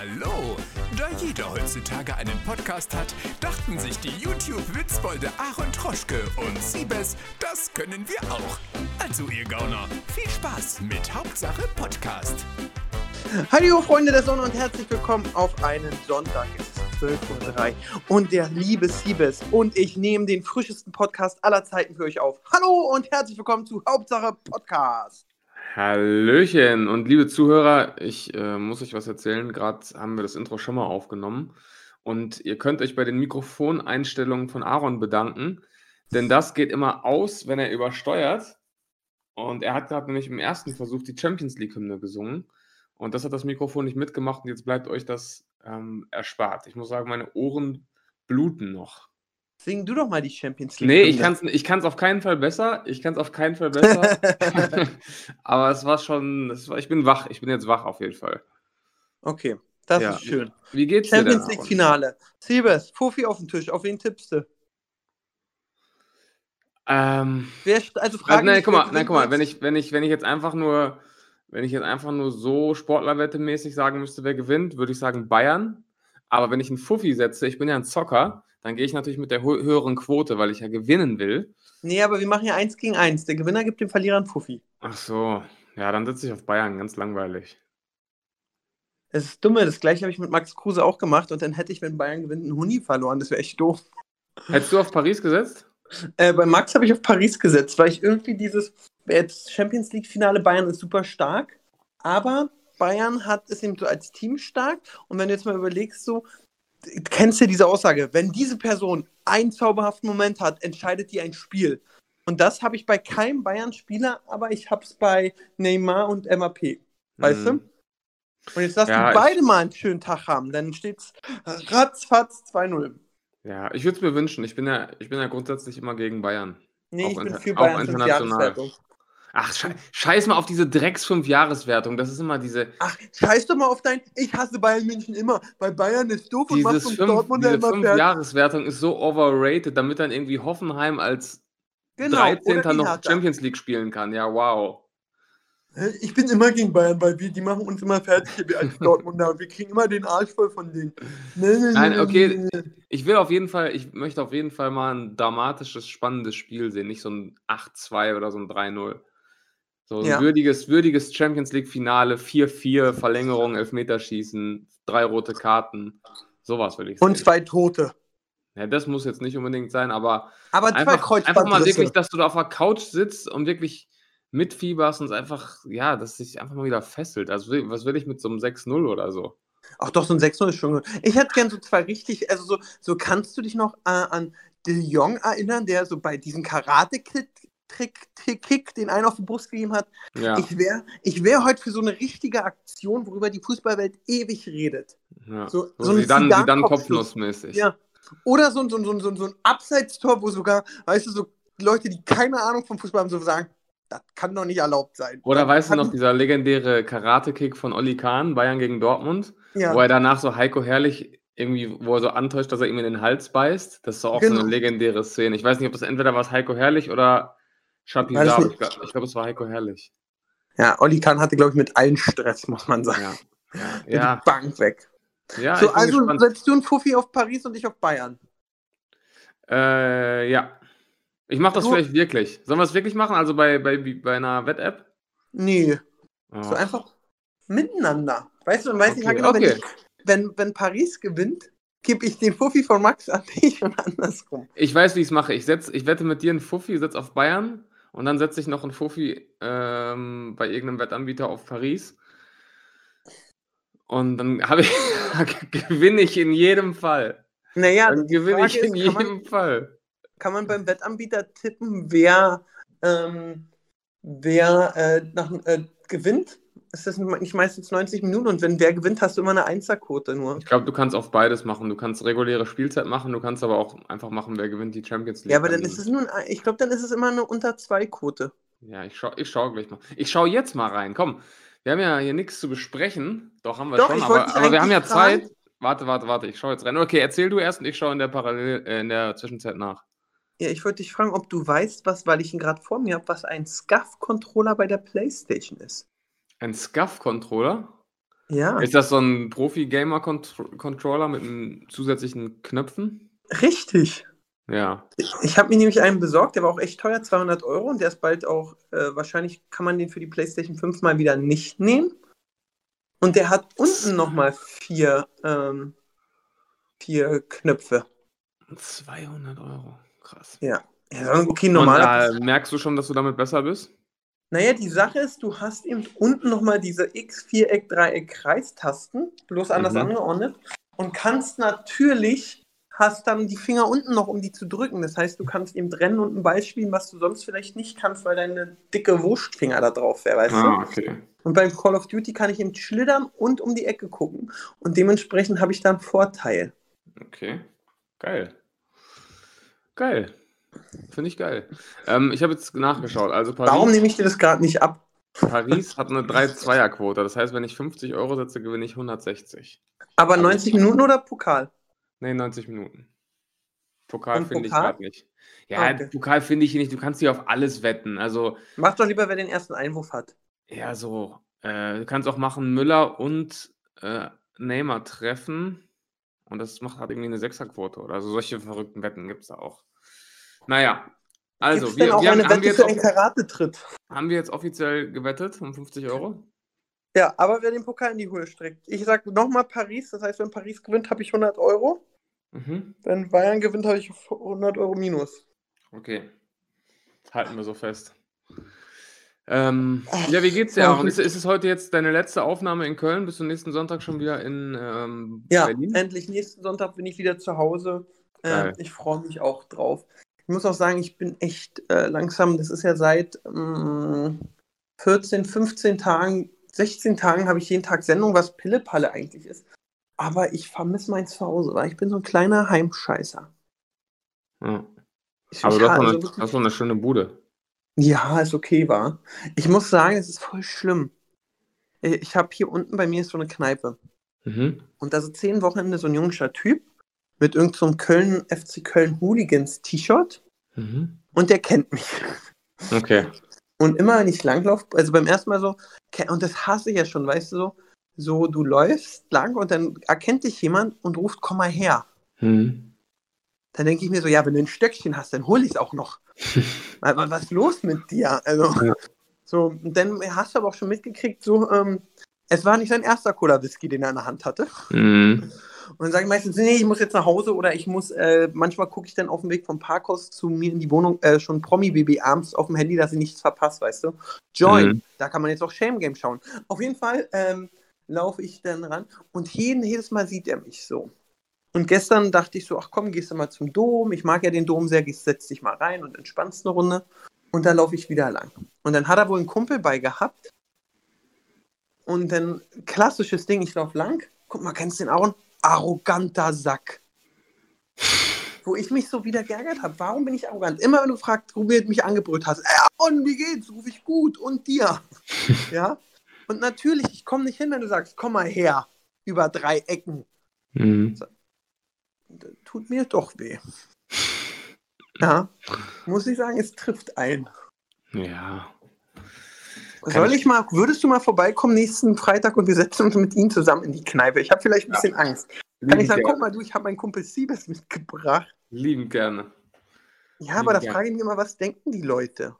Hallo! Da jeder heutzutage einen Podcast hat, dachten sich die YouTube-Witzbolde Aaron Troschke und Siebes, das können wir auch. Also ihr Gauner, viel Spaß mit Hauptsache Podcast. Hallo Freunde der Sonne und herzlich willkommen auf einen Sonntag. Es ist 12.03 Uhr und der liebe Siebes und ich nehme den frischesten Podcast aller Zeiten für euch auf. Hallo und herzlich willkommen zu Hauptsache Podcast. Hallöchen und liebe Zuhörer, ich äh, muss euch was erzählen. Gerade haben wir das Intro schon mal aufgenommen und ihr könnt euch bei den Mikrofoneinstellungen von Aaron bedanken, denn das geht immer aus, wenn er übersteuert. Und er hat gerade nämlich im ersten Versuch die Champions League-Hymne gesungen und das hat das Mikrofon nicht mitgemacht und jetzt bleibt euch das ähm, erspart. Ich muss sagen, meine Ohren bluten noch. Sing du doch mal die Champions League. Nee, ich kann es ich kann's auf keinen Fall besser. Ich kann es auf keinen Fall besser. Aber es war schon, es war, ich bin wach. Ich bin jetzt wach auf jeden Fall. Okay, das Ja. ist schön. Wie geht's Champions dir League? Finale. Siebes, Fofi auf den Tisch. Auf wen tippst du? Ähm, Wer, also also, Frage nein, nicht, guck mal, nein, guck mal, wenn ich, wenn ich, wenn ich jetzt einfach nur, wenn ich jetzt einfach nur so Sportlerwette-mäßig sagen müsste, wer gewinnt, würde ich sagen Bayern. Aber wenn ich einen Fuffi setze, ich bin ja ein Zocker, dann gehe ich natürlich mit der hö- höheren Quote, weil ich ja gewinnen will. Nee, aber wir machen ja eins gegen eins. Der Gewinner gibt dem Verlierer einen Fuffi. Ach so, ja, dann setze ich auf Bayern, ganz langweilig. Es ist dumme, das gleiche habe ich mit Max Kruse auch gemacht und dann hätte ich, wenn Bayern gewinnt, einen Huni verloren. Das wäre echt doof. Hättest du auf Paris gesetzt? Äh, bei Max habe ich auf Paris gesetzt, weil ich irgendwie dieses, jetzt Champions League Finale Bayern ist super stark, aber Bayern hat es eben so als Team stark und wenn du jetzt mal überlegst, so, kennst du diese Aussage, wenn diese Person einen zauberhaften Moment hat, entscheidet die ein Spiel. Und das habe ich bei keinem Bayern-Spieler, aber ich habe es bei Neymar und MAP. Weißt du? Mhm. Und jetzt lass Ja, die beide mal einen schönen Tag haben, dann steht's ratzfatz 2-0. Ja, ich würde es mir wünschen. Ich bin ja, ich bin ja grundsätzlich immer gegen Bayern. Nee, Auch ich bin für auch Bayern fünf international. Jahreswertung. Ach, schei scheiß mal auf diese Drecks-Fünf-Jahreswertung. Das ist immer diese, Ach, scheiß doch mal auf dein, ich hasse Bayern München immer, weil Bayern ist doof und uns fünf, Dortmund diese immer fertig. Fünf-Jahreswertung ist so overrated, damit dann irgendwie Hoffenheim als Genau, 13. oder die noch Hertha. Champions League spielen kann. Ja, wow. Ich bin immer gegen Bayern, weil wir, die machen uns immer fertig wir als Dortmunder und wir kriegen immer den Arsch voll von denen. Nee, nee, Nein, nee, okay. Ich will auf jeden Fall, ich möchte auf jeden Fall mal ein dramatisches, spannendes Spiel sehen. Nicht so ein 8-2 oder so ein 3-0. So ein Ja. würdiges, würdiges Champions League-Finale, 4-4, Verlängerung, Elfmeterschießen, drei rote Karten. Sowas will ich sehen. Und zwei Tote. Ja, das muss jetzt nicht unbedingt sein, aber Aber einfach, einfach mal wirklich, dass du da auf der Couch sitzt und wirklich mitfieberst und es einfach, ja, dass sich einfach mal wieder fesselt. Also was will ich mit so einem 6-0 oder so? Ach doch, so ein 6-0 ist schon gut. Ich hätte gern so zwei richtig, also so, so kannst du dich noch äh, an De Jong erinnern, der so bei diesem Karate-Kick, den einen auf die Brust gegeben hat. Ja, Ich wäre ich wär heute für so eine richtige Aktion, worüber die Fußballwelt ewig redet. ja. so- So, so sie dann, sie dann kopfnussmäßig. Ja. Oder so, ein- so, so, so, so ein Abseitstor, wo sogar, weißt du, so Leute, die keine Ahnung vom Fußball haben, so sagen, das kann doch nicht erlaubt sein. Oder Das weißt du noch, dieser legendäre Karate-Kick von Olli Kahn, Bayern gegen Dortmund, Ja. wo er danach so Heiko Herrlich irgendwie, wo er so antäuscht, dass er ihm in den Hals beißt. Das ist doch auch so Genau. eine legendäre Szene. Ich weiß nicht, ob das entweder war es Heiko Herrlich oder Saab. nicht. Ich glaube, glaub, es war Heiko Herrlich. ja, Olli Kahn hatte, glaube ich, mit allen Stress, muss man sagen. Ja. Ja, ja, Die Bank weg. ja so, also gespannt. setzt du einen Fuffi auf Paris und ich auf Bayern. Äh, ja. Ich mache das Du- vielleicht wirklich. Sollen wir es wirklich machen? Also bei, bei, bei einer Wett-App? Nee, Oh. so einfach miteinander. Weißt du, man weiß nicht Okay, genau, wenn, okay. ich, wenn, wenn Paris gewinnt, gebe ich den Fuffi von Max an dich und andersrum. Ich weiß, wie ich es mache. Ich, setz, ich wette mit dir einen Fuffi, setz auf Bayern und dann setze ich noch einen Fuffi ähm, bei irgendeinem Wettanbieter auf Paris. Und dann habe ich, gewinne ich in jedem Fall. Naja, Dann gewinne ich in ist, kann man- jedem Fall. kann man beim Wettanbieter tippen, wer, ähm, wer äh, nach, äh, gewinnt? Ist das nicht meistens 90 Minuten? Und wenn wer gewinnt, hast du immer eine Einserquote nur. Ich glaube, du kannst auf beides machen. Du kannst reguläre Spielzeit machen, du kannst aber auch einfach machen, wer gewinnt die Champions League. Ja, aber dann ist es nur, ein, ich glaube, dann ist es immer eine unter zwei Quote. Ja, ich schaue ich schau gleich mal. Ich schaue jetzt mal rein. Komm, wir haben ja hier nichts zu besprechen. Doch, haben wir Doch, schon, aber, aber wir haben ja eigentlich fragen- Zeit. Warte, warte, warte, ich schaue jetzt rein. Okay, erzähl du erst und ich schaue in der Parallel, äh, in der Zwischenzeit nach. Ja, ich wollte dich fragen, ob du weißt, was, weil ich ihn gerade vor mir habe, was ein SCAF-Controller bei der PlayStation ist. Ein SCUF-Controller? Ja, Ist das so ein Profi-Gamer-Controller mit einem zusätzlichen Knöpfen? richtig. Ja. Ich habe mir nämlich einen besorgt, der war auch echt teuer, 200 Euro und der ist bald auch, äh, wahrscheinlich kann man den für die PlayStation 5 mal wieder nicht nehmen. Und der hat unten nochmal vier, ähm, vier Knöpfe. 200 Euro. Krass. Ja. ja okay, normal. Und äh, merkst du schon, dass du damit besser bist? Naja, die Sache ist, du hast eben unten nochmal diese X, Viereck, Dreieck, Kreistasten, bloß anders Mhm. angeordnet. Und kannst natürlich, hast dann die Finger unten noch, um die zu drücken. Das heißt, du kannst eben rennen und einen Ball spielen, was du sonst vielleicht nicht kannst, weil deine dicke Wurstfinger da drauf wäre, weißt Ah, du? okay. Und beim Call of Duty kann ich eben schlittern und um die Ecke gucken. Und dementsprechend habe ich da einen Vorteil. Okay. Geil. Geil. Finde ich geil. Ähm, ich habe jetzt nachgeschaut. Also Paris, Warum nehme ich dir das gerade nicht ab? Paris hat eine 3-2er-Quote. Das heißt, wenn ich 50 Euro setze, gewinne ich 160. Aber 90 Minuten oder Pokal? Nee, 90 Minuten. Pokal finde ich gerade nicht. Ja, Ah, okay. Pokal finde ich nicht. Du kannst hier auf alles wetten. Also, Mach doch lieber, wer den ersten Einwurf hat. ja, so. Äh, du kannst auch machen Müller und äh, Neymar treffen. Und das macht halt irgendwie eine Sechserquote oder so. Solche verrückten Wetten gibt es da auch. Naja. Also, Gibt's wir, denn auch wir haben, eine haben, wir Wette jetzt für einen Karate-Tritt? haben wir jetzt offiziell gewettet um 50 Euro? Ja, aber wer den Pokal in die Höhe streckt. Ich sag nochmal Paris, das heißt, wenn Paris gewinnt, habe ich 100 Euro. Mhm. Wenn Bayern gewinnt, habe ich 100 Euro minus. Okay. Halten wir so fest. Ähm, Ach, ja, wie geht's dir, gut. Ist, ist es heute jetzt deine letzte Aufnahme in Köln? Bist du nächsten Sonntag schon wieder in ähm, Ja, Berlin? endlich nächsten Sonntag bin ich wieder zu Hause. Ähm, ich freue mich auch drauf. Ich muss auch sagen, ich bin echt äh, langsam. Das ist ja seit ähm, 14, 15 Tagen, 16 Tagen habe ich jeden Tag Sendung, was Pillepalle eigentlich ist. Aber ich vermisse mein Zuhause, weil ich bin so ein kleiner Heimscheißer. Ja. Ich, Aber du hast eine, also wirklich- hast doch eine schöne Bude. Ja, ist okay, war. Ich muss sagen, es ist voll schlimm. Äh, Ich habe hier unten bei mir ist so eine Kneipe. Mhm. Und da sitzt jeden Wochenende so ein jungscher Typ mit irgendeinem so Köln, FC Köln Hooligans T-Shirt Mhm. und der kennt mich. Okay. Und immer wenn ich langlaufe, also beim ersten Mal so, und das hasse ich ja schon, weißt du, so, so du läufst lang und dann erkennt dich jemand und ruft, komm mal her. Mhm. Dann denke ich mir so, ja, wenn du ein Stöckchen hast, dann hol ich es auch noch. Wa- was ist los mit dir? Also, Ja. so, dann hast du aber auch schon mitgekriegt, so, ähm, es war nicht sein erster Cola Whisky, den er in der Hand hatte. Mhm. Und dann sage ich meistens, nee, ich muss jetzt nach Hause oder ich muss, äh, manchmal gucke ich dann auf dem Weg vom Parkhaus zu mir in die Wohnung äh, schon Promi-Baby abends auf dem Handy, dass ich nichts verpasse, weißt du? Join, Mhm. da kann man jetzt auch Shame Game schauen. Auf jeden Fall ähm, laufe ich dann ran und jeden, jedes Mal sieht er mich so. Und gestern dachte ich so, ach komm, gehst du mal zum Dom. Ich mag ja den Dom sehr, gehst, setz dich mal rein und entspannst eine Runde. Und dann laufe ich wieder lang. Und dann hat er wohl einen Kumpel bei gehabt. Und dann, klassisches Ding, ich laufe lang. Guck mal, kennst du den Aaron? Arroganter Sack. Wo ich mich so wieder geärgert habe. Warum bin ich arrogant? Immer wenn du fragst, Robert mich angebrüllt hast, ey, Aaron, wie geht's? Ruf ich gut. Und dir? ja? Und natürlich, ich komme nicht hin, wenn du sagst, komm mal her. Über drei Ecken. Mhm. Tut mir doch weh. Ja, muss ich sagen, es trifft ein. Ja. Soll ich- ich mal, würdest du mal vorbeikommen nächsten Freitag und wir setzen uns mit ihm zusammen in die Kneipe? Ich habe vielleicht ein bisschen Angst. Kann Lieben ich sagen, gerne. guck mal, du, ich habe meinen Kumpel Siebes mitgebracht. Lieben gerne. Ja, aber da Ja. frage ich mich immer, was denken die Leute?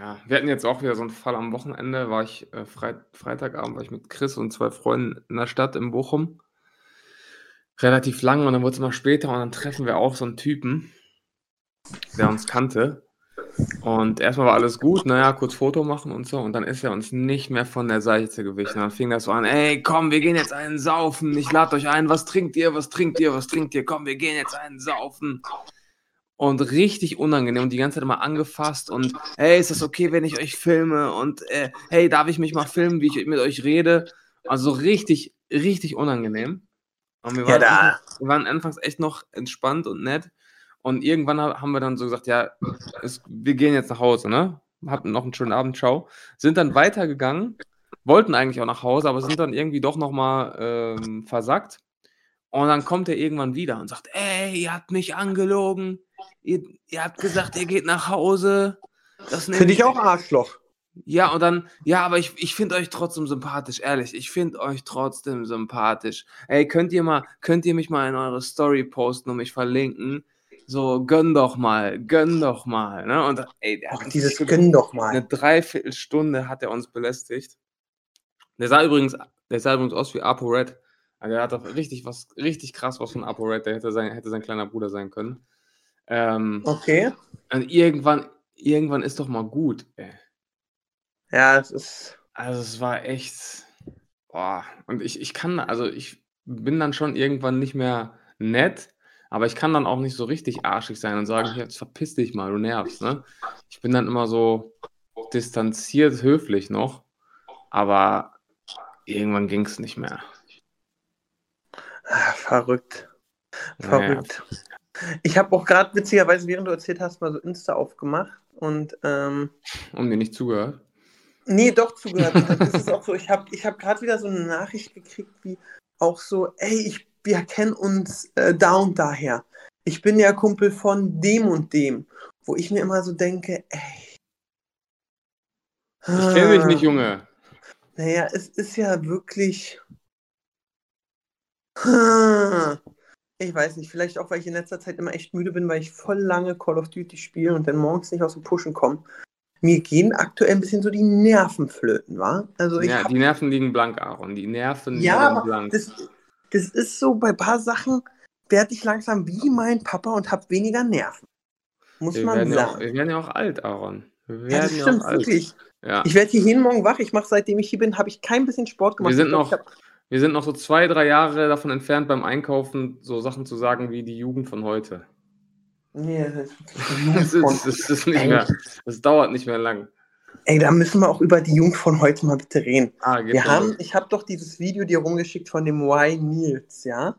Ja, wir hatten jetzt auch wieder so einen Fall am Wochenende, war ich äh, Freit Freitagabend war ich mit Chris und zwei Freunden in der Stadt in Bochum. Relativ lang und dann wurde es mal später und dann treffen wir auch so einen Typen, der uns kannte. Und erstmal war alles gut, naja, kurz Foto machen und so. Und dann ist er uns nicht mehr von der Seite gewichen. Dann fing das so an, ey, komm, wir gehen jetzt einen saufen. Ich lade euch ein, was trinkt ihr, was trinkt ihr, was trinkt ihr? Komm, wir gehen jetzt einen saufen. Und richtig unangenehm und die ganze Zeit immer angefasst und hey, ist das okay, wenn ich euch filme? Und äh, hey, darf ich mich mal filmen, wie ich mit euch rede? Also richtig, richtig unangenehm. Und wir Ja, waren, da. anfangs, wir waren anfangs echt noch entspannt und nett. Und irgendwann ha- haben wir dann so gesagt, ja, es, wir gehen jetzt nach Hause, ne? Hatten noch einen schönen Abend, ciao. Sind dann weitergegangen, wollten eigentlich auch nach Hause, aber sind dann irgendwie doch nochmal ähm, versackt. Und dann kommt er irgendwann wieder und sagt, ey, ihr habt mich angelogen. Ihr, ihr habt gesagt, ihr geht nach Hause. Finde ich auch Arschloch. Ja, und dann, ja, aber ich, ich finde euch trotzdem sympathisch, ehrlich. Ich finde euch trotzdem sympathisch. Ey, könnt ihr mal, könnt ihr mich mal in eure Story posten und mich verlinken? So, gönn doch mal, gönn doch mal. Ne? Und ey, der Ach, dieses Gönn doch mal. Eine Dreiviertelstunde hat er uns belästigt. Der sah übrigens, der sah übrigens aus wie Apo Red. Also der hat doch richtig was, richtig krass was von Apo Red. Der hätte sein, hätte sein kleiner Bruder sein können. Ähm, Okay. und irgendwann, irgendwann ist doch mal gut, ey. Ja, es ist. Also es war echt. Boah. Und ich, ich kann, also ich bin dann schon irgendwann nicht mehr nett, aber ich kann dann auch nicht so richtig arschig sein und sagen, jetzt verpiss dich mal, du nervst, ne? Ich bin dann immer so distanziert, höflich noch, aber irgendwann ging es nicht mehr. Ah, verrückt. Naja. Verrückt. Ich habe auch gerade witzigerweise, während du erzählt hast, mal so Insta aufgemacht und ähm, Und mir nicht zugehört. nee, doch zugehört. das ist auch so, ich habe ich hab gerade wieder so eine Nachricht gekriegt, wie auch so, ey, ich, wir kennen uns äh, da und daher. Ich bin ja Kumpel von dem und dem. Wo ich mir immer so denke, ey. Ich kenne dich nicht, Junge. Naja, es ist ja wirklich. Ich weiß nicht, vielleicht auch, weil ich in letzter Zeit immer echt müde bin, weil ich voll lange Call of Duty spiele und dann morgens nicht aus dem Pushen komme. Mir gehen aktuell ein bisschen so die Nerven flöten, wa? Also ich Ja, hab, die Nerven liegen blank, Aaron. Die Nerven ja, liegen blank. das, das ist so, bei ein paar Sachen werde ich langsam wie mein Papa und habe weniger Nerven. Muss Wir man werden, ja auch, sagen. wir werden ja auch alt, Aaron. Wir Ja, das ja, stimmt wirklich. Ja. Ich werde hier jeden Morgen wach. Ich mache, seitdem ich hier bin, habe ich kein bisschen Sport gemacht. Wir sind noch- hab, Wir sind noch so zwei, drei Jahre davon entfernt, beim Einkaufen so Sachen zu sagen wie die Jugend von heute. nee, das ist Das ist, das ist nicht mehr, das dauert nicht mehr lang. Ey, da müssen wir auch über die Jugend von heute mal bitte reden. Ah, Wir haben, ich habe doch dieses Video dir rumgeschickt von dem Y Nils, ja?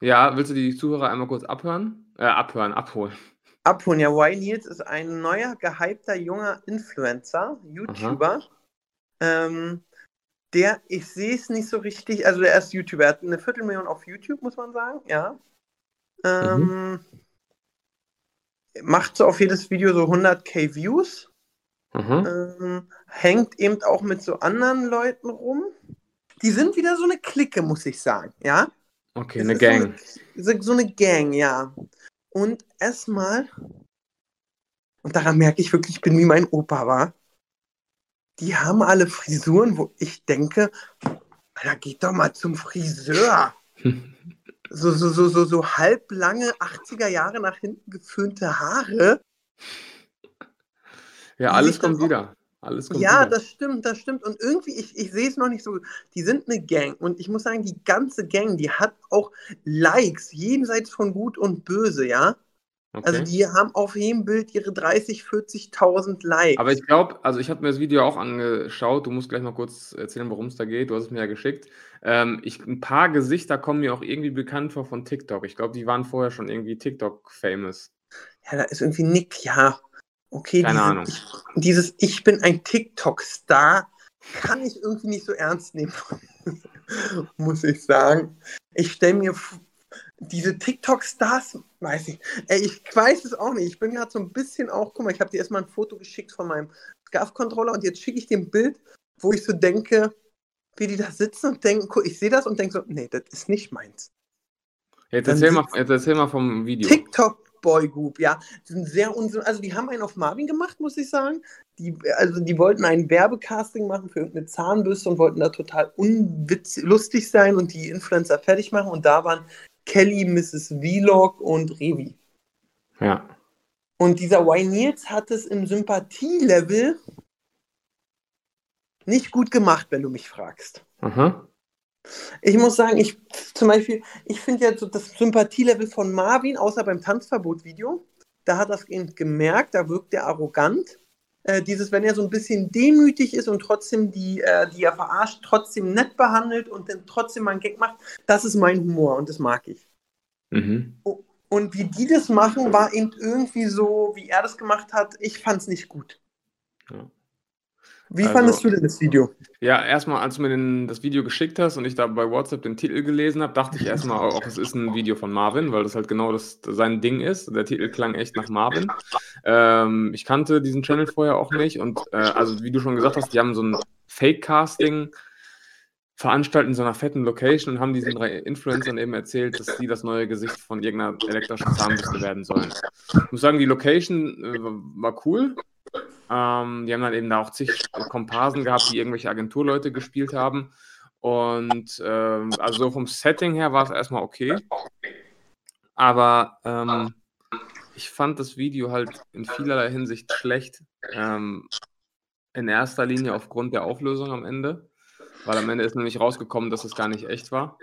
Ja, willst du die Zuhörer einmal kurz abhören? Äh, abhören, abholen. Abholen, ja, Y Nils ist ein neuer, gehypter, junger Influencer, YouTuber. Ähm, der, ich sehe es nicht so richtig, also der ist YouTuber, er hat eine Viertelmillion auf YouTube, muss man sagen, ja. Ähm, Macht so auf jedes Video so 100k Views. Mhm. ähm, hängt eben auch mit so anderen Leuten rum. Die sind wieder so eine Clique, muss ich sagen, ja. Okay, Es eine Gang. So eine, so eine Gang, ja. Und erstmal, und daran merke ich wirklich, ich bin wie mein Opa war. Die haben alle Frisuren, wo ich denke, da geht doch mal zum Friseur. So, so, so, so, so halblange 80er Jahre nach hinten geföhnte Haare. Ja, alles kommt wieder. Alles kommt Ja, wieder. das stimmt, das stimmt. Und irgendwie, ich, ich sehe es noch nicht so. Die sind eine Gang. Und ich muss sagen, die ganze Gang, die hat auch Likes, jenseits von Gut und Böse, ja. okay. Also die haben auf jedem Bild ihre 30, 40.000 Likes. Aber ich glaube, also ich habe mir das Video auch angeschaut. Du musst gleich mal kurz erzählen, worum es da geht. Du hast es mir ja geschickt. Ähm, ich, ein paar Gesichter kommen mir auch irgendwie bekannt vor von TikTok. Ich glaube, die waren vorher schon irgendwie TikTok-famous. ja, da ist irgendwie Nick, ja. Okay, Keine diese, Ahnung. Ich, dieses Ich bin ein TikTok-Star kann ich irgendwie nicht so ernst nehmen, muss ich sagen. Ich stelle mir diese TikTok-Stars, weiß ich, ey, ich weiß es auch nicht. Ich bin gerade so ein bisschen auch, guck mal, ich habe dir erstmal ein Foto geschickt von meinem SCAF-Controller und jetzt schicke ich dir ein Bild, wo ich so denke, wie die da sitzen und denken, guck, ich sehe das und denke so, nee, das ist nicht meins. Jetzt erzähl, mal, jetzt erzähl mal vom Video. TikTok Boy Group, ja, sind sehr unsyn also die haben einen auf Marvin gemacht, muss ich sagen. Die, also die wollten ein Werbecasting machen für irgendeine Zahnbürste und wollten da total unlustig sein und die Influencer fertig machen und da waren Kelly, Mrs. Vlog und Revi. Ja. Und dieser Y Nils hat es im Sympathielevel nicht gut gemacht, wenn du mich fragst. Aha. Ich muss sagen, ich zum Beispiel, ich finde ja so das Sympathielevel von Marvin, außer beim Tanzverbot-Video, da hat das eben gemerkt, da wirkt er arrogant. Äh, dieses, wenn er so ein bisschen demütig ist und trotzdem die, äh, die er verarscht, trotzdem nett behandelt und dann trotzdem mal einen Gag macht, das ist mein Humor und das mag ich. Mhm. Und wie die das machen, war eben irgendwie so, wie er das gemacht hat, ich fand es nicht gut. Ja. Wie Also- fandest du denn das Video? Ja, erstmal, als du mir den, das Video geschickt hast und ich da bei WhatsApp den Titel gelesen habe, dachte ich erstmal auch, es ist ein Video von Marvin, weil das halt genau das, sein Ding ist. Der Titel klang echt nach Marvin. Ähm, ich kannte diesen Channel vorher auch nicht und äh, also wie du schon gesagt hast, die haben so ein Fake-Casting veranstaltet in so einer fetten Location und haben diesen drei Influencern eben erzählt, dass sie das neue Gesicht von irgendeiner elektrischen Zahnbürste werden sollen. Ich muss sagen, die Location äh, war cool. Ähm, die haben dann eben da auch zig Komparsen gehabt, die irgendwelche Agenturleute gespielt haben. Und ähm, also so vom Setting her war es erstmal okay. Aber ähm, ich fand das Video halt in vielerlei Hinsicht schlecht. Ähm, in erster Linie aufgrund der Auflösung am Ende. Weil am Ende ist nämlich rausgekommen, dass es gar nicht echt war.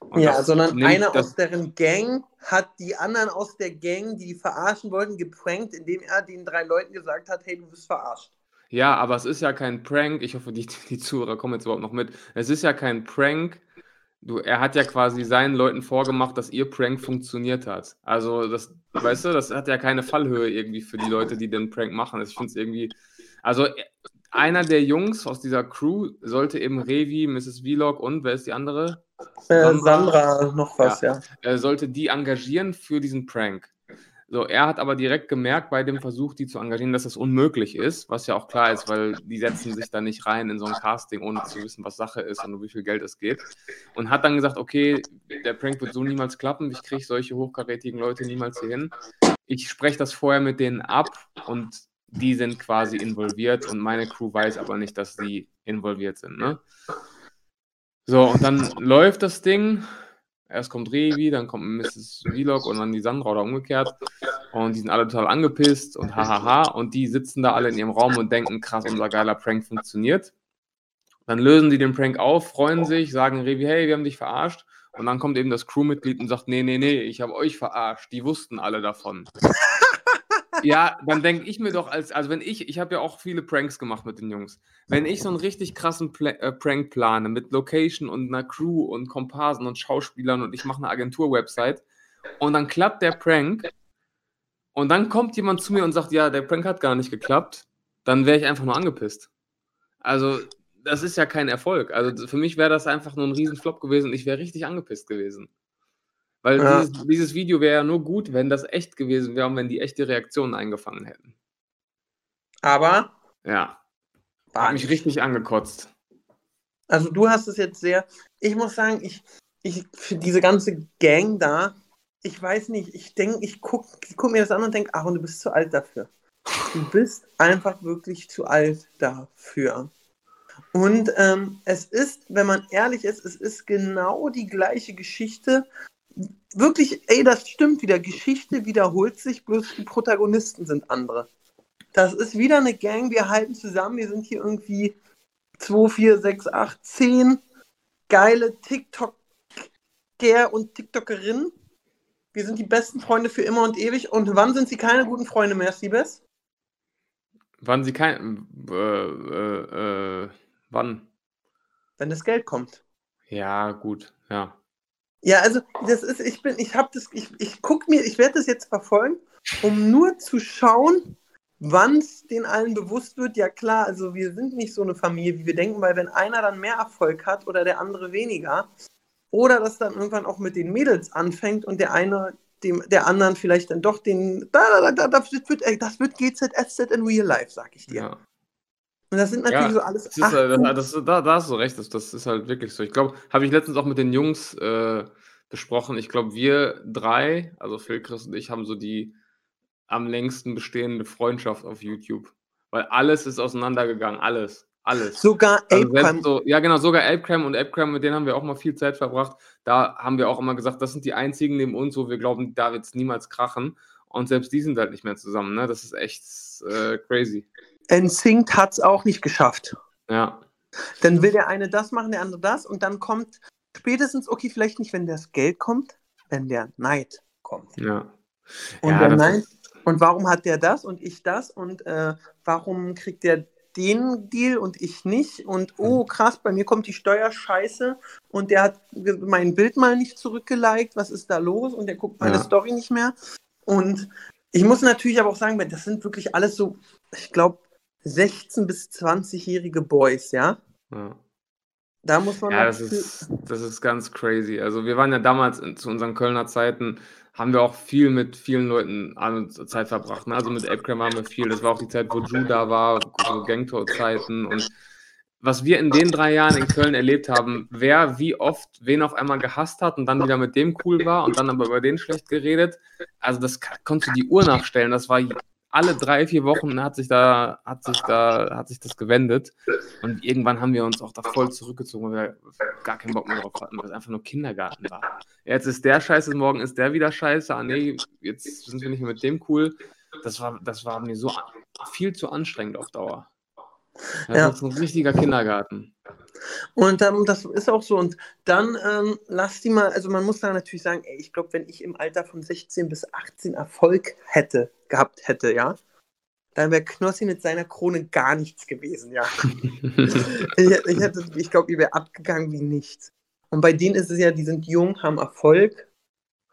Und ja, sondern einer aus deren Gang hat die anderen aus der Gang, die ihn verarschen wollten, geprankt, indem er den drei Leuten gesagt hat, hey, du bist verarscht. Ja, aber es ist ja kein Prank. Ich hoffe, die, die Zuhörer kommen jetzt überhaupt noch mit. Es ist ja kein Prank. Du, er hat ja quasi seinen Leuten vorgemacht, dass ihr Prank funktioniert hat. Also, das, weißt du, das hat ja keine Fallhöhe irgendwie für die Leute, die den Prank machen. Ich finde es irgendwie. Also, einer der Jungs aus dieser Crew sollte eben Revi, Mrs. Vlog und wer ist die andere? Äh, Sandra, noch was, ja. äh, sollte die engagieren für diesen Prank. So, er hat aber direkt gemerkt bei dem Versuch, die zu engagieren, dass das unmöglich ist, was ja auch klar ist, weil die setzen sich da nicht rein in so ein Casting, ohne zu wissen, was Sache ist und um wie viel Geld es geht. Und hat dann gesagt, okay, der Prank wird so niemals klappen, ich kriege solche hochkarätigen Leute niemals hier hin. Ich spreche das vorher mit denen ab und die sind quasi involviert und meine Crew weiß aber nicht, dass sie involviert sind. Ne? So, und dann läuft das Ding. Erst kommt Revi, dann kommt Mrs. Vlog und dann die Sandra oder umgekehrt. Und die sind alle total angepisst und hahaha. Und die sitzen da alle in ihrem Raum und denken, krass, unser geiler Prank funktioniert. Dann lösen die den Prank auf, freuen sich, sagen Revi, hey, wir haben dich verarscht. Und dann kommt eben das Crewmitglied und sagt, nee, nee, nee, ich habe euch verarscht. Die wussten alle davon. Ja, dann denke ich mir doch, als, also wenn ich, ich habe ja auch viele Pranks gemacht mit den Jungs. Wenn ich so einen richtig krassen Pla äh, Prank plane mit Location und einer Crew und Komparsen und Schauspielern und ich mache eine Agentur-Website und dann klappt der Prank und dann kommt jemand zu mir und sagt, ja, der Prank hat gar nicht geklappt, dann wäre ich einfach nur angepisst. Also, das ist ja kein Erfolg. Also für mich wäre das einfach nur ein Riesenflop gewesen und ich wäre richtig angepisst gewesen. Weil Ja. dieses, dieses Video wäre ja nur gut, wenn das echt gewesen wäre und wenn die echte Reaktionen eingefangen hätten. Aber Ja, hat mich richtig angekotzt. Also du hast es jetzt sehr. Ich muss sagen, ich, ich für diese ganze Gang da, ich weiß nicht, ich denke, ich gucke guck mir das an und denke, Aaron, du bist zu alt dafür. Du bist einfach wirklich zu alt dafür. Und ähm, es ist, wenn man ehrlich ist, es ist genau die gleiche Geschichte. Wirklich, ey, das stimmt wieder. Geschichte wiederholt sich, bloß die Protagonisten sind andere. Das ist wieder eine Gang, wir halten zusammen, wir sind hier irgendwie 2, 4, 6, 8, 10 geile TikToker und TikTokerinnen. Wir sind die besten Freunde für immer und ewig. Und wann sind sie keine guten Freunde mehr, Siebes? Wann sie kein. Äh, äh, äh, wann? Wenn das Geld kommt. Ja, gut, ja. Ja, also das ist, ich bin, ich habe das, ich, ich guck mir, ich werde das jetzt verfolgen, um nur zu schauen, wann es den allen bewusst wird, ja klar, also wir sind nicht so eine Familie, wie wir denken, weil wenn einer dann mehr Erfolg hat oder der andere weniger, oder das dann irgendwann auch mit den Mädels anfängt und der eine dem, der anderen vielleicht dann doch den, da, da, da, das wird, ey, das wird GZSZ in real life, sag ich dir. ja. Und das sind natürlich Ja, so alles Das ist, 18 das, das, da, da hast du recht, das, das ist halt wirklich so. Ich glaube, habe ich letztens auch mit den Jungs äh, besprochen. Ich glaube, wir drei, also Phil, Chris und ich, haben so die am längsten bestehende Freundschaft auf YouTube. Weil alles ist auseinandergegangen, alles. Alles. sogar Apecrime. so, ja, genau, sogar Apecram und Apecram, mit denen haben wir auch mal viel Zeit verbracht. Da haben wir auch immer gesagt, das sind die einzigen neben uns, wo wir glauben, da wird es niemals krachen. Und selbst die sind halt nicht mehr zusammen, ne? Das ist echt äh, crazy. NSYNC hat es auch nicht geschafft. Ja. Dann will der eine das machen, der andere das und dann kommt spätestens, okay, vielleicht nicht, wenn das Geld kommt, wenn der Neid kommt. Ja. Und Ja, der Neid, und warum hat der das und ich das und äh, warum kriegt der den Deal und ich nicht und oh krass, bei mir kommt die Steuerscheiße und der hat mein Bild mal nicht zurückgeliked, was ist da los und der guckt meine Ja. Story nicht mehr und ich muss natürlich aber auch sagen, das sind wirklich alles so, ich glaube, 16 bis 20-jährige Boys, ja? Ja. Da muss man Ja, noch das ist, das ist ganz crazy. Also wir waren ja damals in, zu unseren Kölner Zeiten, haben wir auch viel mit vielen Leuten an- Zeit verbracht. Ne? Also mit Apecram haben wir viel. Das war auch die Zeit, wo Ju da war, so Gangtour-Zeiten. Und was wir in den drei Jahren in Köln erlebt haben, wer wie oft wen auf einmal gehasst hat und dann wieder mit dem cool war und dann aber über den schlecht geredet. Also das konntest du die Uhr nachstellen. Das war alle drei, vier Wochen hat sich da, hat sich da, hat sich das gewendet. Und irgendwann haben wir uns auch da voll zurückgezogen, weil wir gar keinen Bock mehr drauf hatten, weil es einfach nur Kindergarten war. Jetzt ist der scheiße, morgen ist der wieder scheiße. Ah nee, jetzt sind wir nicht mehr mit dem cool. Das war, das war mir so viel zu anstrengend auf Dauer. Das Ja. ist ein richtiger Kindergarten. Und ähm, das ist auch so. Und dann ähm, lass die mal, also man muss da natürlich sagen, ey, ich glaube, wenn ich im Alter von 16 bis 18 Erfolg hätte, gehabt hätte, ja, dann wäre Knossi mit seiner Krone gar nichts gewesen, ja. ich, ich, hätte- ich glaube, die wäre abgegangen wie nichts. Und bei denen ist es ja, die sind jung, haben Erfolg.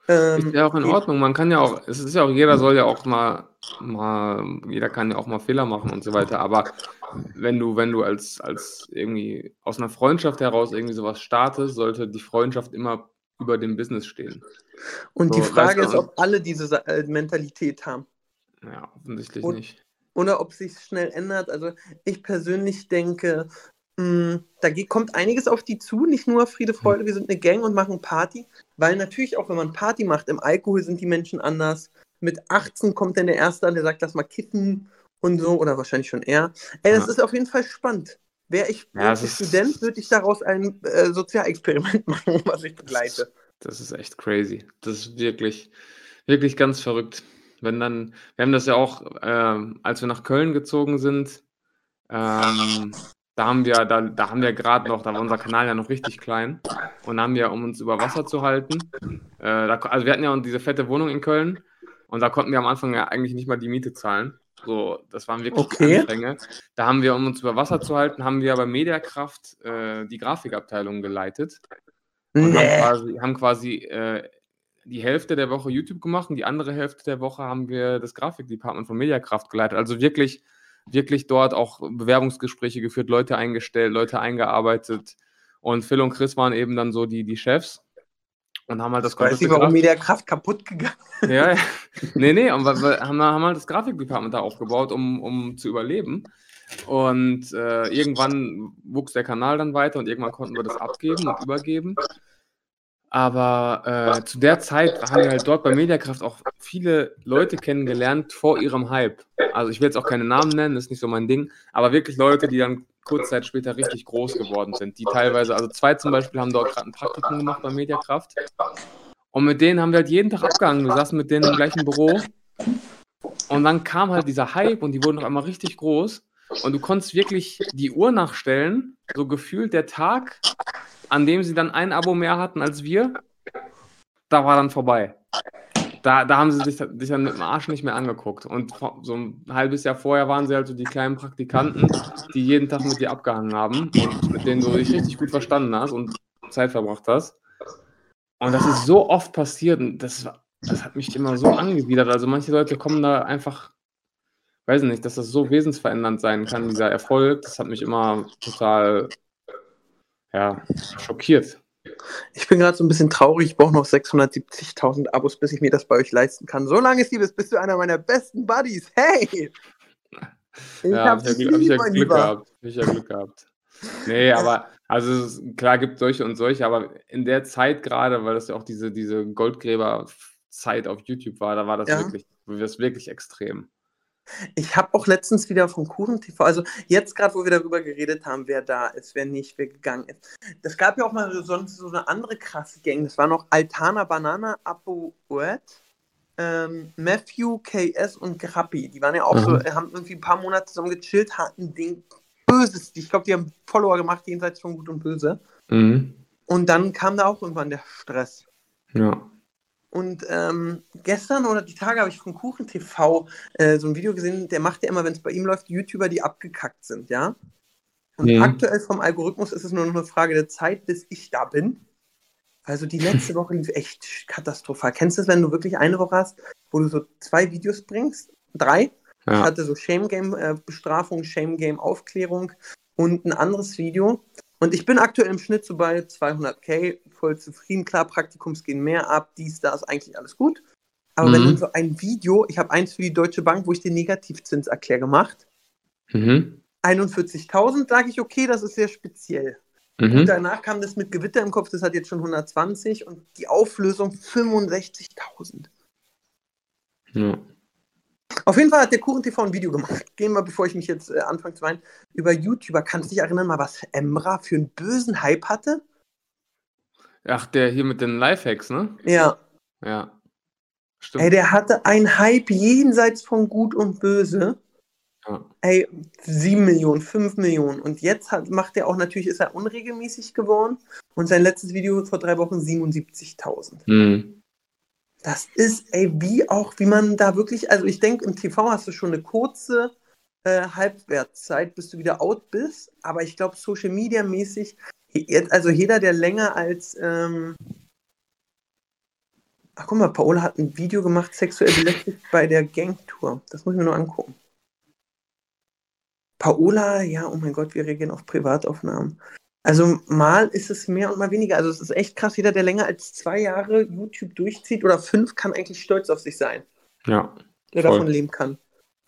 Ähm, Ist ja auch in Ordnung. Man kann ja auch, es ist ja auch, jeder soll ja auch mal, mal, jeder kann ja auch mal Fehler machen und so weiter. Aber wenn du, wenn du als, als irgendwie aus einer Freundschaft heraus irgendwie sowas startest, sollte die Freundschaft immer über dem Business stehen. Und die So, Frage weißt du, ist, ob alle diese äh, Mentalität haben. Ja, offensichtlich Und- nicht. oder ob sich schnell ändert. Also ich persönlich denke, mh, da kommt einiges auf die zu, nicht nur Friede, Freude, wir sind eine Gang und machen Party, weil natürlich auch, wenn man Party macht, im Alkohol sind die Menschen anders. Mit 18 kommt dann der Erste an, der sagt, lass mal kiffen und so, oder wahrscheinlich schon eher. Ey, das Ja. ist auf jeden Fall spannend. Wäre ich Ja, Student, würde ich daraus ein äh, Sozialexperiment machen, was ich begleite. Das ist echt crazy. Das ist wirklich, wirklich ganz verrückt. Wenn dann, wir haben das ja auch, ähm, als wir nach Köln gezogen sind, ähm, da haben wir, da, da haben wir gerade noch, da war unser Kanal ja noch richtig klein und haben wir, um uns über Wasser zu halten, äh, da, also wir hatten ja diese fette Wohnung in Köln und da konnten wir am Anfang ja eigentlich nicht mal die Miete zahlen. So, das waren wirklich Okay. Anstränge. Da haben wir, um uns über Wasser zu halten, haben wir bei Mediakraft äh, die Grafikabteilung geleitet und haben Nee. quasi, haben quasi äh, die Hälfte der Woche YouTube gemacht und die andere Hälfte der Woche haben wir das Grafikdepartment von Mediakraft geleitet. Also wirklich, wirklich dort auch Bewerbungsgespräche geführt, Leute eingestellt, Leute eingearbeitet. Und Phil und Chris waren eben dann so die, die Chefs und haben halt das weiß nicht, warum mir der Kraft kaputt gegangen ja, ja. Nee, nee, und wir, wir haben, haben halt das Grafikdepartment da aufgebaut, um, um zu überleben. Und äh, irgendwann wuchs der Kanal dann weiter und irgendwann konnten wir das abgeben und übergeben. Aber äh, zu der Zeit haben wir halt dort bei Mediakraft auch viele Leute kennengelernt vor ihrem Hype. Also ich will jetzt auch keine Namen nennen, das ist nicht so mein Ding, aber wirklich Leute, die dann kurz Zeit später richtig groß geworden sind. Die teilweise, also zwei zum Beispiel haben dort gerade ein Praktikum gemacht bei Mediakraft. Und mit denen haben wir halt jeden Tag abgehangen. Wir saßen mit denen im gleichen Büro. Und dann kam halt dieser Hype und die wurden auf einmal richtig groß. Und du konntest wirklich die Uhr nachstellen, so gefühlt der Tag, an dem sie dann ein Abo mehr hatten als wir, da war dann vorbei. Da, da haben sie sich, sich dann mit dem Arsch nicht mehr angeguckt. Und so ein halbes Jahr vorher waren sie halt so die kleinen Praktikanten, die jeden Tag mit dir abgehangen haben und mit denen du dich richtig gut verstanden hast und Zeit verbracht hast. Und das ist so oft passiert und das, das hat mich immer so angewidert. Also manche Leute kommen da einfach, weiß nicht, dass das so wesensverändernd sein kann, dieser Erfolg. Das hat mich immer total, ja, schockiert. Ich bin gerade so ein bisschen traurig. Ich brauche noch 670.000 Abos, bis ich mir das bei euch leisten kann. So lange, Siebes, bist du einer meiner besten Buddies. Hey! Ich ja, hab hab ich ja, hab ich lieb, ja Glück Lieber. gehabt. Hab ich ja Glück gehabt. Nee, aber also es klar gibt solche und solche, aber in der Zeit gerade, weil das ja auch diese, diese Goldgräber-Zeit auf YouTube war, da war das Ja. wirklich, das wirklich extrem. Ich habe auch letztens wieder vom Kuchen TV, also jetzt gerade, wo wir darüber geredet haben, wer da ist, wer nicht, wer gegangen ist. Das gab ja auch mal so, sonst so eine andere krasse Gang. Das war noch Altana Banana, Apo Uet, ähm, Matthew, KS und Grappi. Die waren ja auch so, Mhm. haben irgendwie ein paar Monate zusammen gechillt, hatten den Böses. Ich glaube, die haben Follower gemacht, jenseits von Gut und Böse. Mhm. Und dann kam da auch irgendwann der Stress. Ja. Und ähm, gestern oder die Tage habe ich von Kuchen TV äh, so ein Video gesehen, der macht ja immer, wenn es bei ihm läuft, YouTuber, die abgekackt sind, ja. Und Mhm. aktuell vom Algorithmus ist es nur noch eine Frage der Zeit, bis ich da bin. Also die letzte Woche lief echt katastrophal. Kennst du es, wenn du wirklich eine Woche hast, wo du so zwei Videos bringst? Drei? Ich hatte so Shame Game äh, Bestrafung, Shame Game Aufklärung und ein anderes Video. Und ich bin aktuell im Schnitt so bei 200k, voll zufrieden. Klar, Praktikums gehen mehr ab, dies, da ist eigentlich alles gut. Aber wenn Mhm. dann so ein Video, ich habe eins für die Deutsche Bank, wo ich den Negativzinserklär gemacht, Mhm. 41.000, sage ich, okay, das ist sehr speziell. Und Mhm. danach kam das mit Gewitter im Kopf, das hat jetzt schon 120 und die Auflösung 65.000. Ja. Auf jeden Fall hat der Kuchen TV ein Video gemacht. Gehen wir, bevor ich mich jetzt äh, anfange zu weinen, über YouTuber. Kannst du dich erinnern, mal was Emra für einen bösen Hype hatte? Ach, der hier mit den Lifehacks, ne? Ja. Ja. Stimmt. Ey, der hatte einen Hype jenseits von Gut und Böse. ja. Ey, 7 Millionen, 5 Millionen. Und jetzt hat, macht er auch, natürlich ist er unregelmäßig geworden. Und sein letztes Video vor drei Wochen 77.000. Mhm. Das ist, ey, wie auch, wie man da wirklich, also ich denke, im TV hast du schon eine kurze äh, Halbwertszeit, bis du wieder out bist. Aber ich glaube, Social Media mäßig, also jeder, der länger als, ähm, ach guck mal, Paola hat ein Video gemacht, sexuell belästigt bei der Gangtour. Das muss ich mir nur angucken. Paola, ja, oh mein Gott, wir reagieren auf Privataufnahmen. Also mal ist es mehr und mal weniger. Also es ist echt krass, jeder, der länger als zwei Jahre YouTube durchzieht oder fünf, kann eigentlich stolz auf sich sein, Ja, der Voll. davon leben kann.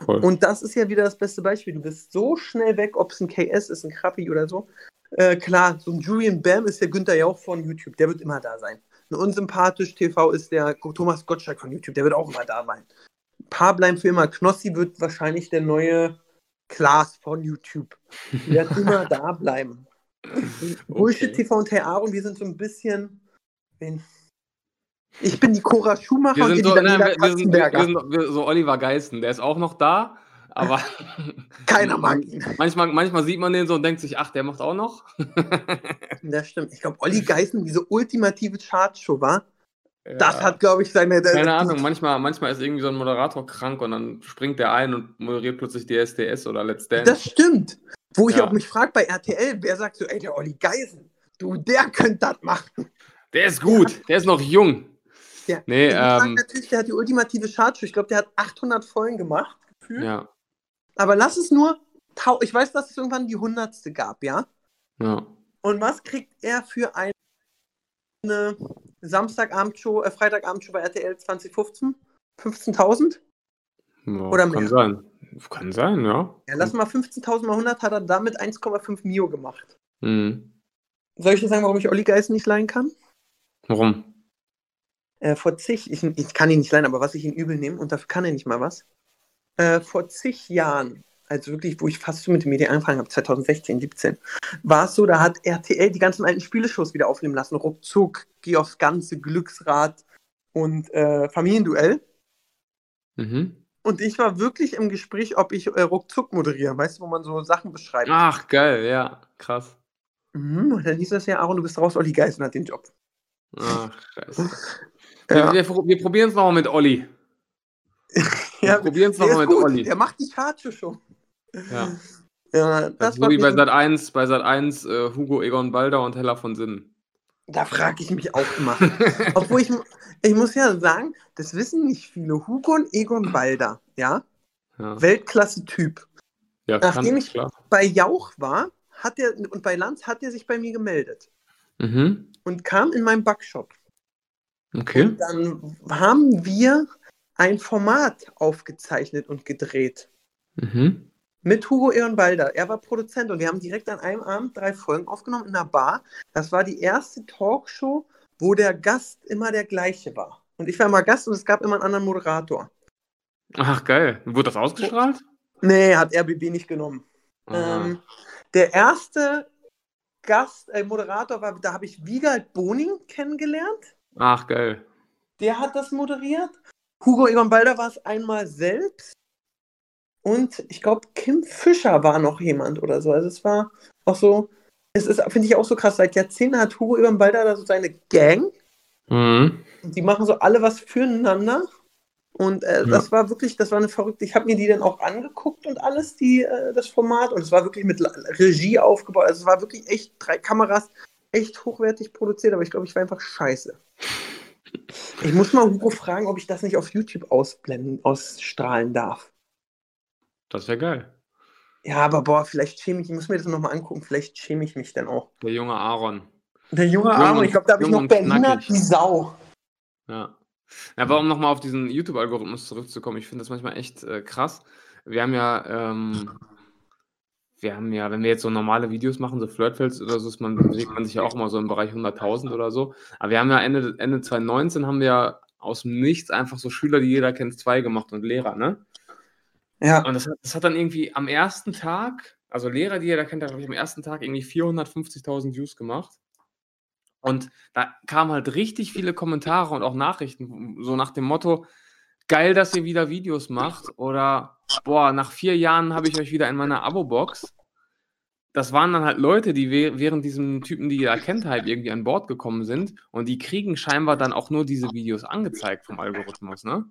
voll. Und das ist ja wieder das beste Beispiel. Du bist so schnell weg, ob es ein KS ist, ein Krappi oder so. Äh, klar, so ein Julian Bam ist der Günther Jauch von YouTube, der wird immer da sein. Ein unsympathisch TV ist der Thomas Gottschalk von YouTube, der wird auch immer da sein. Ein paar bleiben für immer. Knossi wird wahrscheinlich der neue Klaas von YouTube. Der wird immer da bleiben. Bullshit TV und Herr Aaron, wir sind so ein bisschen. Ich bin die Cora Schumacher Wir und sind so, die nein, wir, wir, sind, wir, sind, so Oliver Geißen, der ist auch noch da, aber Keiner mag ihn. manchmal, manchmal sieht man den so und denkt sich, ach, der macht auch noch. Das stimmt. Ich glaube, Olli Geißen, diese ultimative Chartshow war, das Ja. hat, glaube ich, seine. Keine Ahnung, manchmal, manchmal ist irgendwie so ein Moderator krank und dann springt der ein und moderiert plötzlich DSDS oder Let's Dance. Das stimmt. Wo ich Ja. auch mich frage bei RTL, wer sagt so, ey, der Olli Geißen, du, der könnte das machen. Der ist gut, der ist noch jung. Der, Nee, ich frag ähm, natürlich, der hat die ultimative Chartshow. Ich glaube, der hat 800 Folgen gemacht. gefühlt. Ja, Aber lass es nur, ich weiß, dass es irgendwann die hundertste gab, ja? ja. Und was kriegt er für eine Samstagabendshow, äh, Freitagabendshow bei RTL 2015? 15.000? ja Oder kann mehr. sein. Kann sein, ja. Ja, lass mal 15.000 mal 100, hat er damit 1,5 Mio gemacht. Mhm. Soll ich dir sagen, warum ich Olli Geißen nicht leihen kann? Warum? Äh, vor zig, ich, ich kann ihn nicht leihen, aber was ich ihn übel nehme, und dafür kann er nicht mal was. Äh, vor zig Jahren, also wirklich, wo ich fast so mit den Medien angefangen habe, 2016, 17, war es so, da hat RTL die ganzen alten Spieleshows wieder aufnehmen lassen. Ruckzuck, Geh aufs Ganze, Glücksrad und äh, Familienduell. Mhm. Und ich war wirklich im Gespräch, ob ich äh, Ruckzuck moderiere, weißt du, wo man so Sachen beschreibt. Ach, geil, ja, krass. Mhm, und dann hieß das ja, Aaron, du bist raus, Olli Geißen hat den Job. Ach, scheiße. Ja. Wir, wir, wir probieren es nochmal mit Olli. Wir Ja, probieren es nochmal mit gut, Olli. der macht die Chartshow schon. Ja. Ja, Das das so war wie bei mir- Sat 1, bei Sat 1 äh, Hugo Egon Balder und Hella von Sinnen. Da frage ich mich auch immer. Obwohl ich, ich muss ja sagen, das wissen nicht viele. Hugo und Egon Balder, ja, Ja, Weltklasse-Typ. ja Nachdem ich- klar. Bei Jauch war, hat er, und bei Lanz hat er sich bei mir gemeldet Mhm. und kam in meinen Backshop. Okay. Dann haben wir ein Format aufgezeichnet und gedreht. Mhm. Mit Hugo Egon Balder. Er war Produzent und wir haben direkt an einem Abend drei Folgen aufgenommen in einer Bar. Das war die erste Talkshow, wo der Gast immer der gleiche war. Und ich war immer Gast und es gab immer einen anderen Moderator. Ach, geil. Wurde das ausgestrahlt? Nee, hat RBB nicht genommen. Ah. Ähm, der erste Gast, äh, Moderator war, da habe ich Wiegald Boning kennengelernt. Ach, geil. Der hat das moderiert. Hugo Egon Balder war es einmal selbst. Und ich glaube, Kim Fischer war noch jemand oder so. Also es war auch so, es ist, finde ich auch so krass, seit Jahrzehnten hat Hugo Egon Balder da so seine Gang. Mhm. Die machen so alle was füreinander. Und äh, Ja. das war wirklich, das war eine verrückte. Ich habe mir die dann auch angeguckt und alles, die, äh, das Format. Und es war wirklich mit Regie aufgebaut. Also es war wirklich echt drei Kameras, echt hochwertig produziert, aber ich glaube, ich war einfach scheiße. Ich muss mal Hugo fragen, ob ich das nicht auf YouTube ausblenden, ausstrahlen darf. Das wäre geil. Ja, aber boah, vielleicht schäme ich, ich muss mir das nochmal angucken, vielleicht schäme ich mich dann auch. Der junge Aaron. Der junge Jung Aaron, ich glaube, da habe ich noch Berliner wie Sau. Ja. Ja, aber um nochmal auf diesen YouTube-Algorithmus zurückzukommen, ich finde das manchmal echt äh, krass. Wir haben ja, ähm, wir haben ja, wenn wir jetzt so normale Videos machen, so Flirtfilms oder so, ist man, bewegt man sich ja auch immer so im Bereich 100.000 oder so. Aber wir haben ja Ende, Ende 2019 haben wir ja aus dem Nichts einfach so Schüler, die jeder kennt, zwei gemacht und Lehrer, ne? Ja, Und das hat, das hat dann irgendwie am ersten Tag, also Lehrer, die jeder kennt, hat, glaube ich, am ersten Tag irgendwie 450.000 Views gemacht. Und da kamen halt richtig viele Kommentare und auch Nachrichten, so nach dem Motto, geil, dass ihr wieder Videos macht oder boah, nach vier Jahren habe ich euch wieder in meiner Abo-Box. Das waren dann halt Leute, die während diesem Typen, die ihr kennt, halt irgendwie an Bord gekommen sind und die kriegen scheinbar dann auch nur diese Videos angezeigt vom Algorithmus, ne?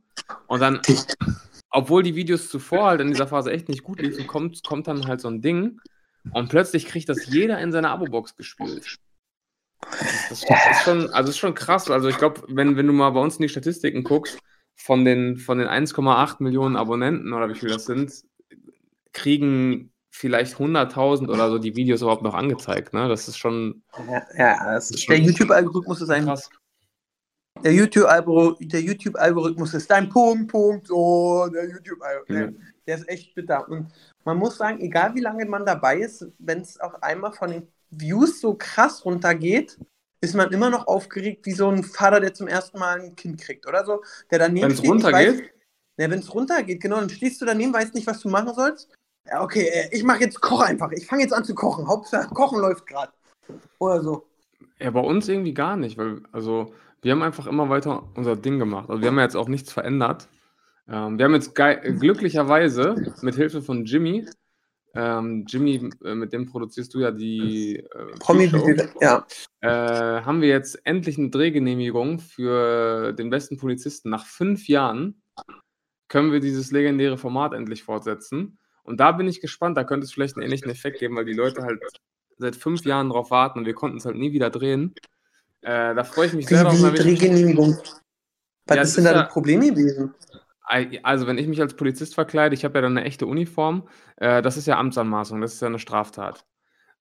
Und dann, obwohl die Videos zuvor halt in dieser Phase echt nicht gut liefen, kommt, kommt dann halt so ein Ding und plötzlich kriegt das jeder in seiner Abo-Box gespielt. Das, das ist schon, also ist schon krass. Also ich glaube, wenn, wenn du mal bei uns in die Statistiken guckst, von den, von den 1,8 Millionen Abonnenten oder wie viel das sind, kriegen vielleicht 100.000 oder so die Videos überhaupt noch angezeigt. Ne? Das ist schon ja, ja das ist der YouTube-Algorithmus ist ein krass. Der YouTube-Algorithmus ist dein Punkt, Punkt, so, der YouTube-Algorithmus. Ja. Der, ist echt bitter. Und man muss sagen, egal wie lange man dabei ist, wenn es auch einmal von den Views so krass runtergeht, ist man immer noch aufgeregt wie so ein Vater, der zum ersten Mal ein Kind kriegt oder so. Der daneben Wenn es runtergeht, ja, wenn es runtergeht, genau, dann stehst du daneben, weißt nicht, was du machen sollst. Ja, okay, äh, ich mache jetzt Koch einfach. Ich fange jetzt an zu kochen. Hauptsache, Kochen läuft gerade. Oder so. ja, bei uns irgendwie gar nicht, weil, also, wir haben einfach immer weiter unser Ding gemacht. Also, wir haben ja jetzt auch nichts verändert. Ähm, wir haben jetzt glücklicherweise mit Hilfe von Jimmy, ähm, Jimmy, äh, mit dem produzierst du ja die äh, Promi, ja. äh, haben wir jetzt endlich eine Drehgenehmigung für den besten Polizisten. Nach fünf Jahren können wir dieses legendäre Format endlich fortsetzen. Und da bin ich gespannt, da könnte es vielleicht einen ähnlichen Effekt geben, weil die Leute halt seit fünf Jahren drauf warten und wir konnten es halt nie wieder drehen. Äh, da freue ich mich sehr drauf. Drehgenehmigung. Was Ja, ist denn da das Problem gewesen? Also, wenn ich mich als Polizist verkleide, ich habe ja dann eine echte Uniform, äh, das ist ja Amtsanmaßung, das ist ja eine Straftat.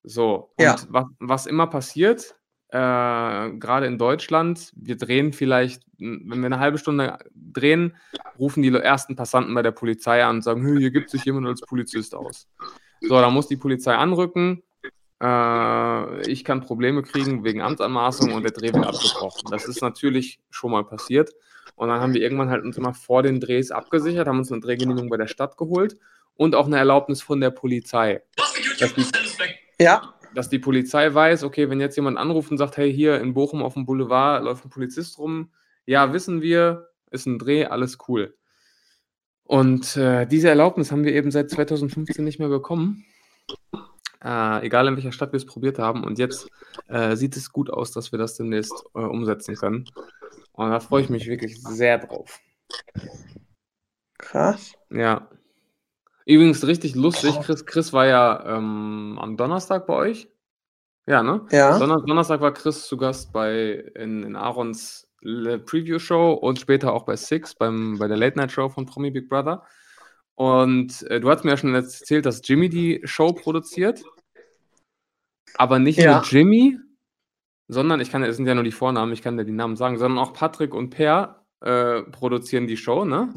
So, und Ja. was, was immer passiert, äh, gerade in Deutschland, wir drehen vielleicht, wenn wir eine halbe Stunde drehen, rufen die ersten Passanten bei der Polizei an und sagen, "Hey, hier gibt sich jemand als Polizist aus. So, da muss die Polizei anrücken, äh, ich kann Probleme kriegen wegen Amtsanmaßung und der Dreh wird abgebrochen. Das ist natürlich schon mal passiert. Und dann haben wir irgendwann halt uns immer vor den Drehs abgesichert, haben uns eine Drehgenehmigung bei der Stadt geholt und auch eine Erlaubnis von der Polizei. Dass die, Ja, dass die Polizei weiß, okay, wenn jetzt jemand anruft und sagt, hey, hier in Bochum auf dem Boulevard läuft ein Polizist rum, ja, wissen wir, ist ein Dreh, alles cool. Und äh, diese Erlaubnis haben wir eben seit 2015 nicht mehr bekommen. Äh, egal in welcher Stadt wir es probiert haben. Und jetzt äh, sieht es gut aus, dass wir das demnächst äh, umsetzen können. Und da freue ich mich wirklich sehr drauf. krass. Ja. Übrigens richtig lustig, Chris, Chris war ja ähm, am Donnerstag bei euch. Ja, ne? Ja. Donner Donnerstag war Chris zu Gast bei in, in Aarons Le- Preview-Show und später auch bei Six, beim, bei der Late-Night-Show von Promi Big Brother. Und äh, du hast mir ja schon erzählt, dass Jimmy die Show produziert. Aber nicht Ja. nur Jimmy, sondern ich kann, es sind ja nur die Vornamen, ich kann dir die Namen sagen, sondern auch Patrick und Per äh, produzieren die Show, ne?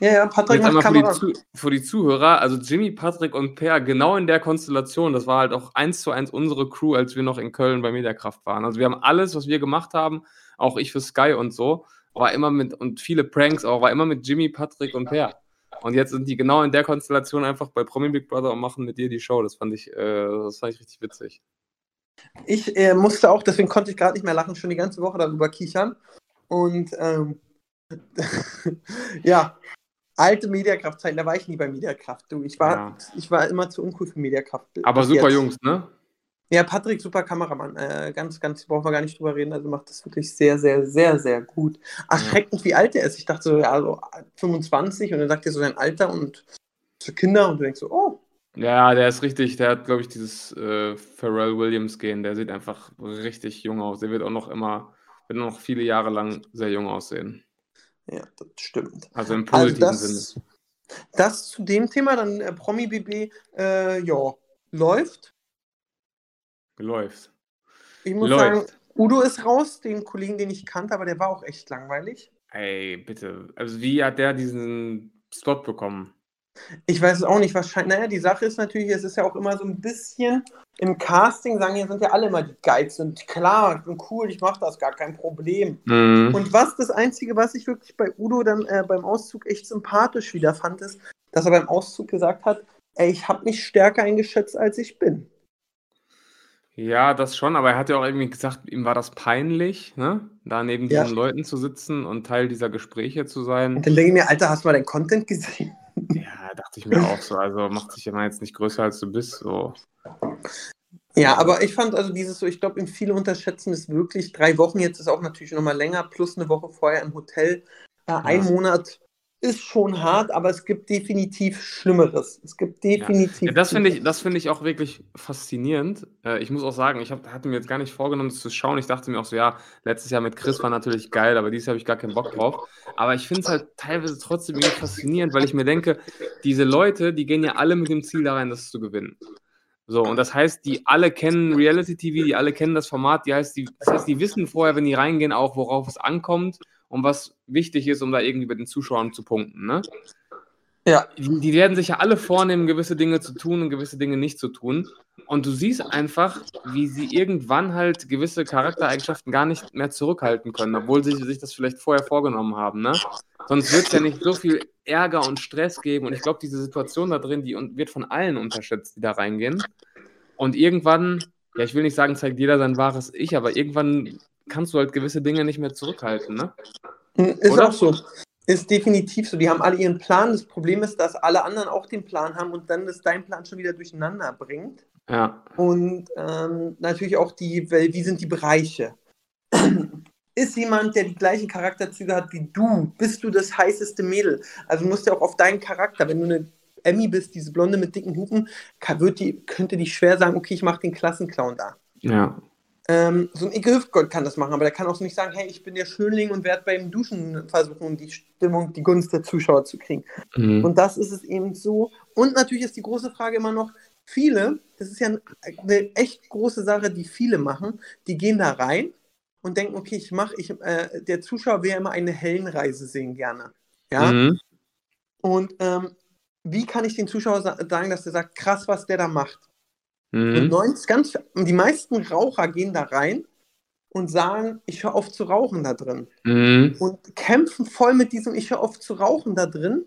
Ja, ja, Patrick macht einmal für die, Kamera. Für die Zuhörer, also Jimmy, Patrick und Per, genau in der Konstellation, das war halt auch eins zu eins unsere Crew, als wir noch in Köln bei Mediakraft waren. Also wir haben alles, was wir gemacht haben, auch ich für Sky und so, war immer mit, und viele Pranks auch, war immer mit Jimmy, Patrick und Per. Und jetzt sind die genau in der Konstellation einfach bei Promi Big Brother und machen mit dir die Show. Das fand ich, äh, das fand ich richtig witzig. Ich äh, musste auch, deswegen konnte ich gerade nicht mehr lachen, schon die ganze Woche darüber kichern. Und ähm, ja, alte Mediakraft-Zeiten, da war ich nie bei Mediakraft. Du, ich war, Ja. ich war immer zu uncool für Mediakraft. Aber super jetzt. Jungs, ne? Ja, Patrick, super Kameramann. Äh, ganz, ganz, brauchen wir gar nicht drüber reden. Also macht das wirklich sehr, sehr, sehr, sehr gut. Erschreckend, wie alt er ist. Ich dachte so, ja, so 25 und dann sagt er so sein Alter und für Kinder und du denkst so, oh, Ja, der ist richtig, der hat, glaube ich, dieses äh, Pharrell Williams-Gen, der sieht einfach richtig jung aus. Der wird auch noch immer, wird noch viele Jahre lang sehr jung aussehen. ja, das stimmt. Also im Also positiven Sinne. das, Das zu dem Thema, dann äh, Promi BB, äh, ja, läuft. Läuft. Ich muss Läuft. sagen, Udo ist raus, den Kollegen, den ich kannte, aber der war auch echt langweilig. Ey, bitte. Also wie hat der diesen Slot bekommen? Ich weiß es auch nicht, wahrscheinlich. Naja, die Sache ist natürlich, es ist ja auch immer so ein bisschen im Casting, sagen ja, sind ja alle immer die Guides. Und klar, ich bin cool, ich mache das, gar kein Problem. Mhm. Und was das Einzige, was ich wirklich bei Udo dann äh, beim Auszug echt sympathisch wieder fand, ist, dass er beim Auszug gesagt hat, ey, ich habe mich stärker eingeschätzt, als ich bin. Ja, das schon, aber er hat ja auch irgendwie gesagt, ihm war das peinlich, ne? Da neben Ja. diesen Leuten zu sitzen und Teil dieser Gespräche zu sein. Und dann denke ich mir, Alter, hast du mal deinen Content gesehen? Ja, dachte ich mir auch so. Also macht sich ja mal jetzt nicht größer als du bist. So. Ja, aber ich fand also dieses so, ich glaube, viele unterschätzen es wirklich. Drei Wochen jetzt ist auch natürlich nochmal länger, plus eine Woche vorher im Hotel. Äh, Ein Monat ist schon hart, aber es gibt definitiv Schlimmeres. Es gibt definitiv. Ja, das finde ich, das finde ich auch wirklich faszinierend. Äh, ich muss auch sagen, ich hab, hatte mir jetzt gar nicht vorgenommen, das zu schauen. Ich dachte mir auch so, ja, letztes Jahr mit Chris war natürlich geil, aber dieses Jahr habe ich gar keinen Bock drauf. Aber ich finde es halt teilweise trotzdem irgendwie faszinierend, weil ich mir denke, diese Leute, die gehen ja alle mit dem Ziel da rein, das zu gewinnen. So, und das heißt, die alle kennen Reality TV, die alle kennen das Format, die heißt, die, das heißt, die wissen vorher, wenn die reingehen, auch, worauf es ankommt und was wichtig ist, um da irgendwie bei den Zuschauern zu punkten. Ne? Ja. Die, die werden sich ja alle vornehmen, gewisse Dinge zu tun und gewisse Dinge nicht zu tun. Und du siehst einfach, wie sie irgendwann halt gewisse Charaktereigenschaften gar nicht mehr zurückhalten können, obwohl sie sich das vielleicht vorher vorgenommen haben. Ne? Sonst wird es ja nicht so viel Ärger und Stress geben. Und ich glaube, diese Situation da drin, die wird von allen unterschätzt, die da reingehen. Und irgendwann, ja, ich will nicht sagen, zeigt jeder sein wahres Ich, aber irgendwann kannst du halt gewisse Dinge nicht mehr zurückhalten. Ne? Ist Oder? auch so. Ist definitiv so. Die haben alle ihren Plan. Das Problem ist, dass alle anderen auch den Plan haben und dann das dein Plan schon wieder durcheinander bringt. Ja. Und ähm, natürlich auch die, weil, wie sind die Bereiche? Ist jemand, der die gleichen Charakterzüge hat wie du, bist du das heißeste Mädel. Also du musst ja auch auf deinen Charakter, wenn du eine Emmy bist, diese Blonde mit dicken Hupen, wird die, könnte die schwer sagen, okay, ich mache den Klassenclown da. Ja. Ähm, so ein Icke Hüftgold kann das machen, aber der kann auch nicht sagen, hey, ich bin der Schönling und werde beim Duschen versuchen, die Stimmung, die Gunst der Zuschauer zu kriegen. Mhm. Und das ist es eben so. Und natürlich ist die große Frage immer noch, viele, das ist ja eine echt große Sache, die viele machen, die gehen da rein und denken, okay, ich mache, ich, äh, der Zuschauer will ja immer eine Hellenreise sehen gerne. Ja. Mhm. Und ähm, wie kann ich den Zuschauer sa sagen, dass er sagt, krass, was der da macht? Und Mhm. 90, ganz, die meisten Raucher gehen da rein und sagen, ich höre auf zu rauchen da drin. Mhm. Und kämpfen voll mit diesem, ich höre auf zu rauchen da drin.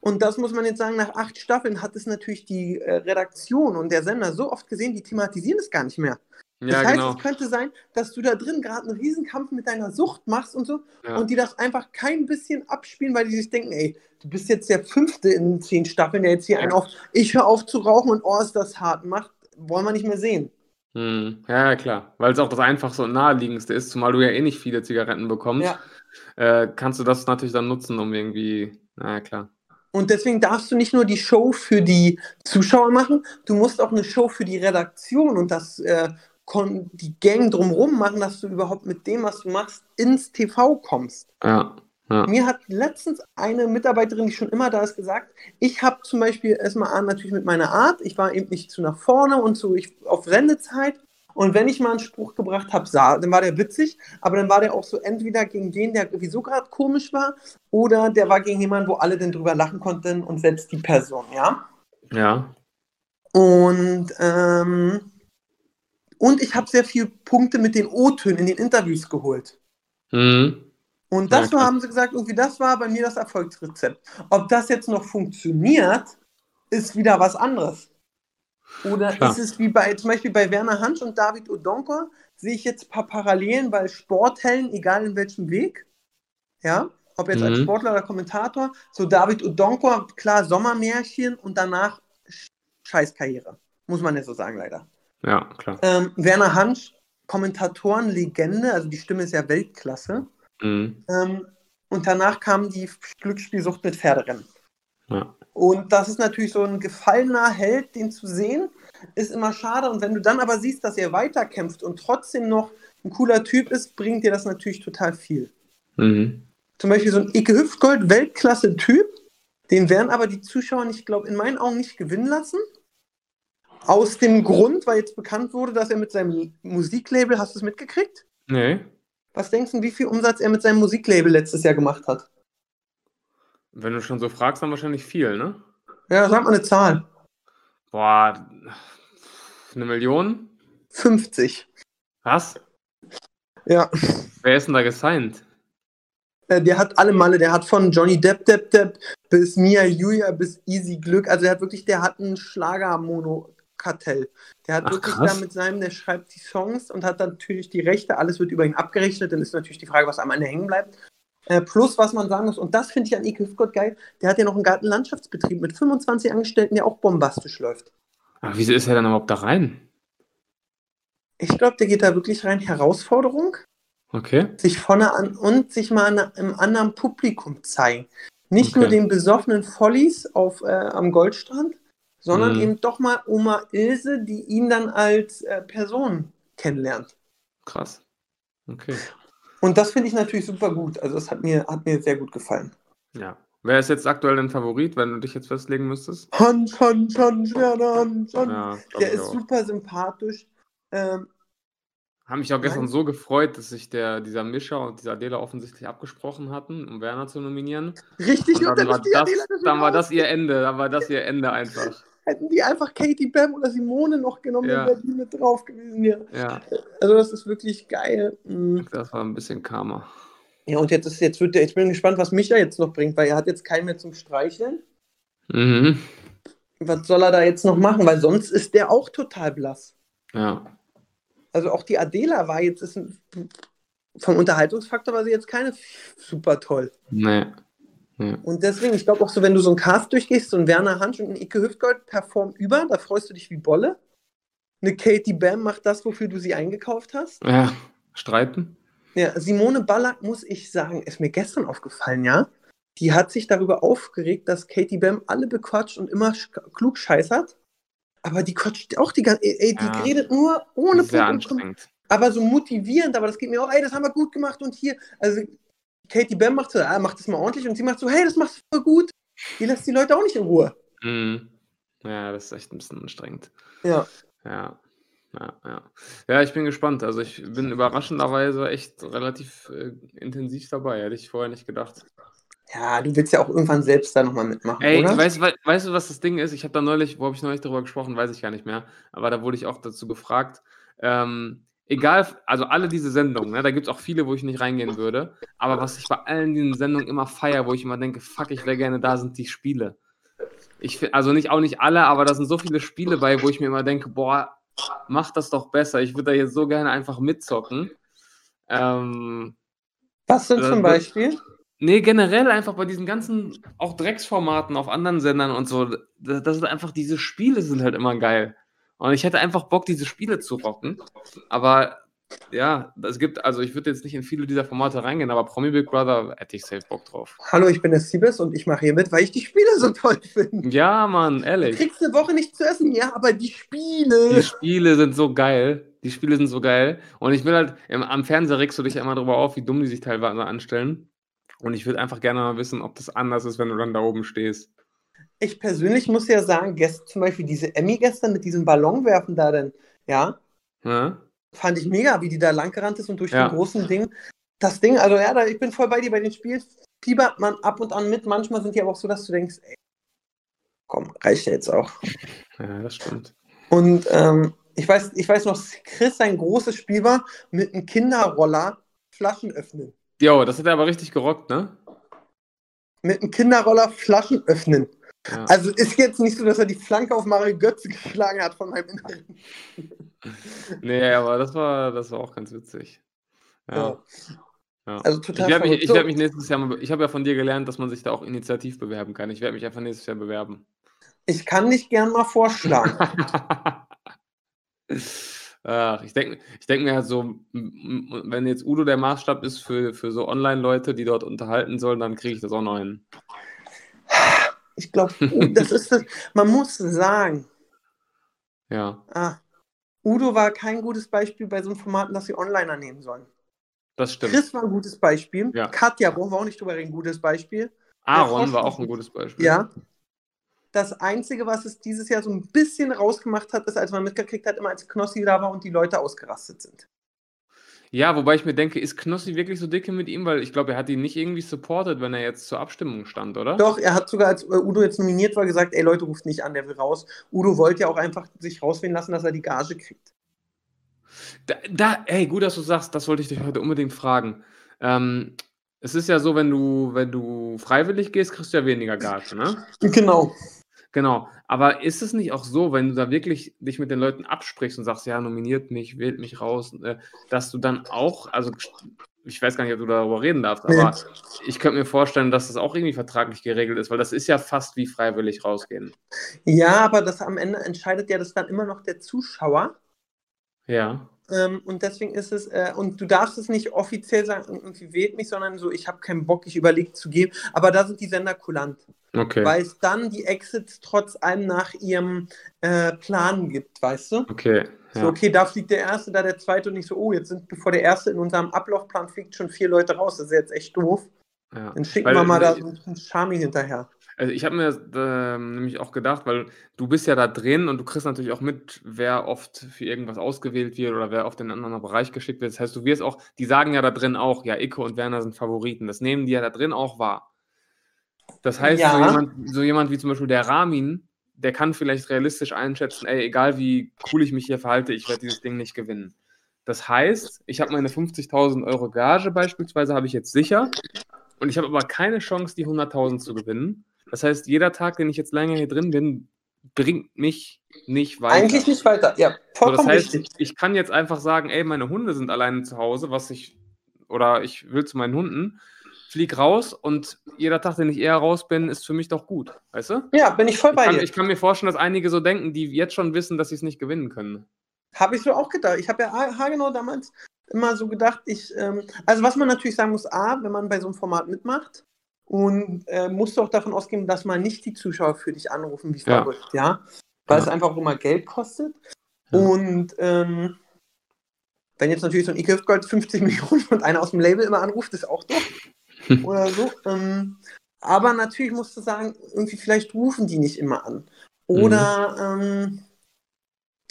Und das muss man jetzt sagen, nach acht Staffeln hat es natürlich die äh, Redaktion und der Sender so oft gesehen, die thematisieren es gar nicht mehr. Das Ja, heißt, genau. es könnte sein, dass du da drin gerade einen Riesenkampf mit deiner Sucht machst und so Ja. und die das einfach kein bisschen abspielen, weil die sich denken, ey, du bist jetzt der Fünfte in zehn Staffeln, der jetzt hier Ja. einen auf, ich höre auf zu rauchen und oh, ist das hart macht, wollen wir nicht mehr sehen. Mhm. Ja, klar. Weil es auch das einfachste und naheliegendste ist, zumal du ja eh nicht viele Zigaretten bekommst, Ja. äh, kannst du das natürlich dann nutzen, um irgendwie, na ja, klar. Und deswegen darfst du nicht nur die Show für die Zuschauer machen, du musst auch eine Show für die Redaktion und das äh, die Gang drumherum machen, dass du überhaupt mit dem, was du machst, ins TV kommst. Ja, ja. Mir hat letztens eine Mitarbeiterin, die schon immer da ist, gesagt, ich habe zum Beispiel erstmal an, natürlich mit meiner Art, ich war eben nicht zu nach vorne und so ich, auf Sendezeit. Und wenn ich mal einen Spruch gebracht habe, dann war der witzig, aber dann war der auch so entweder gegen den, der sowieso gerade komisch war, oder der war gegen jemanden, wo alle dann drüber lachen konnten und selbst die Person, ja. Ja. Und, ähm, und ich habe sehr viele Punkte mit den O-Tönen in den Interviews geholt. Mhm. Und Ja, das war, klar. haben sie gesagt, irgendwie das war bei mir das Erfolgsrezept. Ob das jetzt noch funktioniert, ist wieder was anderes. Oder Klar. ist es wie bei, zum Beispiel bei Werner Hansch und David Odonkor, sehe ich jetzt ein paar Parallelen, weil Sporthelden, egal in welchem Weg, ja, ob jetzt als Mhm. Sportler oder Kommentator, so David Odonkor, klar, Sommermärchen und danach Sch- Scheißkarriere. Muss man ja so sagen, leider. Ja, klar. Ähm, Werner Hansch, Kommentatorenlegende, also die Stimme ist ja Weltklasse. Mhm. Ähm, und danach kam die Glücksspielsucht mit Pferderennen. Ja. Und das ist natürlich so ein gefallener Held, den zu sehen, ist immer schade. Und wenn du dann aber siehst, dass er weiterkämpft und trotzdem noch ein cooler Typ ist, bringt dir das natürlich total viel. Mhm. Zum Beispiel so ein Icke Hüftgold, Weltklasse-Typ, Den werden aber die Zuschauer nicht, glaube in meinen Augen nicht gewinnen lassen. Aus dem Grund, weil jetzt bekannt wurde, dass er mit seinem Musiklabel, hast du es mitgekriegt? Nee. Was denkst du, wie viel Umsatz er mit seinem Musiklabel letztes Jahr gemacht hat? Wenn du schon so fragst, dann wahrscheinlich viel, ne? Ja, sag mal eine Zahl. Boah, eine Million? 50. Was? Ja. Wer ist denn da gesigned? Äh, Der hat alle Malle, der hat von Johnny Depp Depp Depp bis Mia Julia bis Easy Glück, also der hat wirklich, der hat ein Schlager-Mono-Kartell. Der hat Ach, wirklich krass. da mit seinem, der schreibt die Songs und hat dann natürlich die Rechte, alles wird über ihn abgerechnet, dann ist natürlich die Frage, was am Ende hängen bleibt. Äh, plus, was man sagen muss, und das finde ich an Ike Hüftgott geil, der hat ja noch einen Gartenlandschaftsbetrieb mit 25 Angestellten, der auch bombastisch läuft. Aber wieso ist er dann überhaupt da rein? Ich glaube, der geht da wirklich rein, Herausforderung, Okay. sich vorne an und sich mal an, im anderen Publikum zeigen. Nicht Okay. nur den besoffenen Follies auf, äh, am Goldstrand, sondern Mhm. eben doch mal Oma Ilse, die ihn dann als äh, Person kennenlernt. Krass. Okay. Und das finde ich natürlich super gut. Also das hat mir, hat mir sehr gut gefallen. Ja. Wer ist jetzt aktuell dein Favorit, wenn du dich jetzt festlegen müsstest? Hans, Hans, Hans, Werner, Hans, Hans. Ja, Der ist auch. super sympathisch. Ähm, Haben mich auch gestern Nein. so gefreut, dass sich der, dieser Mischer und dieser Adela offensichtlich abgesprochen hatten, um Werner zu nominieren. richtig, Und und dann dann war das, dann war das ihr Ende, dann war das ihr Ende einfach. Hätten die einfach Katie Bam oder Simone noch genommen, Ja. wäre die mit drauf gewesen. Ja. Ja, Also das ist wirklich geil. Mhm. das war ein bisschen Karma. Ja, und jetzt, ist, jetzt wird der, ich bin gespannt, was Micha jetzt noch bringt, weil er hat jetzt keinen mehr zum Streicheln. Mhm. Was soll er da jetzt noch machen? Weil sonst ist der auch total blass. Ja. Also auch die Adela war jetzt, ist ein, vom Unterhaltungsfaktor war sie jetzt keine super toll. Nee. Und deswegen, ich glaube auch so, wenn du so einen Cast durchgehst, so ein Werner Hansch und ein Ike Hüftgold performen über, da freust du dich wie Bolle. Eine Katie Bam macht das, wofür du sie eingekauft hast. Ja, streiten? Ja, Simone Ballack, muss ich sagen, ist mir gestern aufgefallen, ja. Die hat sich darüber aufgeregt, dass Katie Bam alle bequatscht und immer klug scheißert. Aber die quatscht auch die ganze, ey, die Ja. redet nur ohne Sehr Punkt anstrengend. aber so motivierend, aber das geht mir auch, ey, das haben wir gut gemacht und hier, also Katie Bam macht so, ah, macht das mal ordentlich und sie macht so, hey, das machst du voll gut. Die lässt die Leute auch nicht in Ruhe. Mhm. Ja, das ist echt ein bisschen anstrengend. Ja. Ja. Ja, ja. Ja, ich bin gespannt. Also ich bin überraschenderweise echt relativ äh, intensiv dabei. Hätte ich vorher nicht gedacht. Ja, du willst ja auch irgendwann selbst da nochmal mitmachen, Ey, oder? weißt, wei- weißt du, was das Ding ist? Ich habe da neulich, wo habe ich neulich darüber gesprochen, weiß ich gar nicht mehr. Aber da wurde ich auch dazu gefragt. Ähm, egal, also alle diese Sendungen, ne, da gibt es auch viele, wo ich nicht reingehen würde. Aber was ich bei allen diesen Sendungen immer feiere, wo ich immer denke, fuck, ich wäre gerne da, sind die Spiele. Ich, also nicht auch nicht alle, aber da sind so viele Spiele bei, wo ich mir immer denke, boah, mach das doch besser. Ich würde da jetzt so gerne einfach mitzocken. Ähm, Was denn zum das- Beispiel? Nee, generell einfach bei diesen ganzen, auch Drecksformaten auf anderen Sendern und so, das, das sind einfach, diese Spiele sind halt immer geil. Und ich hätte einfach Bock, diese Spiele zu rocken. Aber ja, es gibt, also ich würde jetzt nicht in viele dieser Formate reingehen, aber Promi Big Brother hätte ich safe Bock drauf. Hallo, ich bin der Siebes und ich mache hier mit, weil ich die Spiele so toll finde. Ja, Mann, Du ehrlich. kriegst eine Woche nicht zu essen, ja, aber die Spiele. Die Spiele sind so geil. Die Spiele sind so geil. Und ich will halt, im, am Fernseher regst du dich immer drüber auf, wie dumm die sich teilweise anstellen. Und ich würde einfach gerne mal wissen, ob das anders ist, wenn du dann da oben stehst. Ich persönlich muss ja sagen, gest, zum Beispiel diese Emmy gestern mit diesem Ballonwerfen da denn, ja, Ja? fand ich mega, wie die da langgerannt ist und durch Ja. den großen Ding. Das Ding, also ja, da, ich bin voll bei dir bei den Spielen. Fiebert man ab und an mit. Manchmal sind die aber auch so, dass du denkst, ey, komm, reicht ja jetzt auch. ja, das stimmt. Und ähm, ich, weiß, ich weiß noch, Chris, sein großes Spiel war mit einem Kinderroller Flaschen öffnen. Jo, das hat er aber richtig gerockt, ne? Mit einem Kinderroller Flaschen öffnen. Ja. Also ist jetzt nicht so, dass er die Flanke auf Mario Götze geschlagen hat von meinem Inneren. Nee, aber das war, das war auch ganz witzig. Ja. Ja. Also Ich total werde mich, ich werd mich nächstes Jahr mal, ich habe ja von dir gelernt, dass man sich da auch initiativ bewerben kann. Ich werde mich einfach nächstes Jahr bewerben. ich kann dich gern mal vorschlagen. Ach, ich denke ich denk mir halt so, wenn jetzt Udo der Maßstab ist für, für so Online-Leute, die dort unterhalten sollen, dann kriege ich das auch noch hin. Ich glaube, das ist das. Man muss sagen, Ja, ah, Udo war kein gutes Beispiel bei so einem Formaten, dass sie Onliner nehmen sollen. das stimmt. Chris war ein gutes Beispiel. Ja. Katja, brauchen wir auch nicht drüber reden, gutes Beispiel. Aaron war auch ein gutes Beispiel. Ja. Das Einzige, was es dieses Jahr so ein bisschen rausgemacht hat, ist, als man mitgekriegt hat, immer als Knossi da war und die Leute ausgerastet sind. Ja, wobei ich mir denke, ist Knossi wirklich so dicke mit ihm? Weil ich glaube, er hat ihn nicht irgendwie supportet, wenn er jetzt zur Abstimmung stand, oder? Doch, er hat sogar, als äh, Udo jetzt nominiert war, gesagt, ey Leute, ruft nicht an, der will raus. Udo wollte ja auch einfach sich rauswählen lassen, dass er die Gage kriegt. Da, da ey, gut, dass du sagst, das wollte ich dich heute unbedingt fragen. Ähm, es ist ja so, wenn du, wenn du freiwillig gehst, kriegst du ja weniger Gage, ne? Genau. Genau. Aber ist es nicht auch so, wenn du da wirklich dich mit den Leuten absprichst und sagst, ja, nominiert mich, wählt mich raus, äh, dass du dann auch, also ich weiß gar nicht, ob du darüber reden darfst, aber nee. ich könnte mir vorstellen, dass das auch irgendwie vertraglich geregelt ist, weil das ist ja fast wie freiwillig rausgehen. Ja, aber das am Ende entscheidet ja das dann immer noch der Zuschauer. Ja. Ähm, und deswegen ist es, äh, und du darfst es nicht offiziell sagen, irgendwie wählt mich, sondern so, ich habe keinen Bock, ich überlege zu gehen. Aber da sind die Sender kulant. Okay. Weil es dann die Exits trotz allem nach ihrem äh, Plan gibt, weißt du? Okay. Ja. So, okay, da fliegt der Erste, da der Zweite und nicht so, oh, jetzt sind bevor der Erste in unserem Ablaufplan fliegt schon vier Leute raus. Das ist jetzt echt doof. Ja. Dann schicken weil, wir mal da so einen Charmy hinterher. Also ich habe mir äh, nämlich auch gedacht, weil du bist ja da drin und du kriegst natürlich auch mit, wer oft für irgendwas ausgewählt wird oder wer oft in einen anderen Bereich geschickt wird. Das heißt, du wirst auch, die sagen ja da drin auch, ja, Icke und Werner sind Favoriten. Das nehmen die ja da drin auch wahr. Das heißt, ja. so, jemand, so jemand wie zum Beispiel der Ramin, der kann vielleicht realistisch einschätzen, ey, egal wie cool ich mich hier verhalte, ich werde dieses Ding nicht gewinnen. Das heißt, ich habe meine 50.000 Euro Gage beispielsweise, habe ich jetzt sicher und ich habe aber keine Chance, die 100.000 zu gewinnen. Das heißt, jeder Tag, den ich jetzt länger hier drin bin, bringt mich nicht weiter. Eigentlich nicht weiter, ja, vollkommen so, das heißt, richtig. Ich kann jetzt einfach sagen, ey, meine Hunde sind alleine zu Hause, was ich, oder ich will zu meinen Hunden, flieg raus und jeder Tag, den ich eher raus bin, ist für mich doch gut, weißt du? Ja, bin ich voll bei ich kann, dir. Ich kann mir vorstellen, dass einige so denken, die jetzt schon wissen, dass sie es nicht gewinnen können. Habe ich so auch gedacht. Ich habe ja haargenau damals immer so gedacht, ich, ähm, also was man natürlich sagen muss, A, wenn man bei so einem Format mitmacht, und äh, musst du auch davon ausgehen, dass mal nicht die Zuschauer für dich anrufen wie verrückt, ja. ja? Weil ja. es einfach auch immer Geld kostet. Ja. Und ähm, wenn jetzt natürlich so ein E-Gift Gold 50 Millionen und einer aus dem Label immer anruft, ist auch doof. Oder so. Ähm, aber natürlich musst du sagen, irgendwie vielleicht rufen die nicht immer an. Oder mhm. ähm,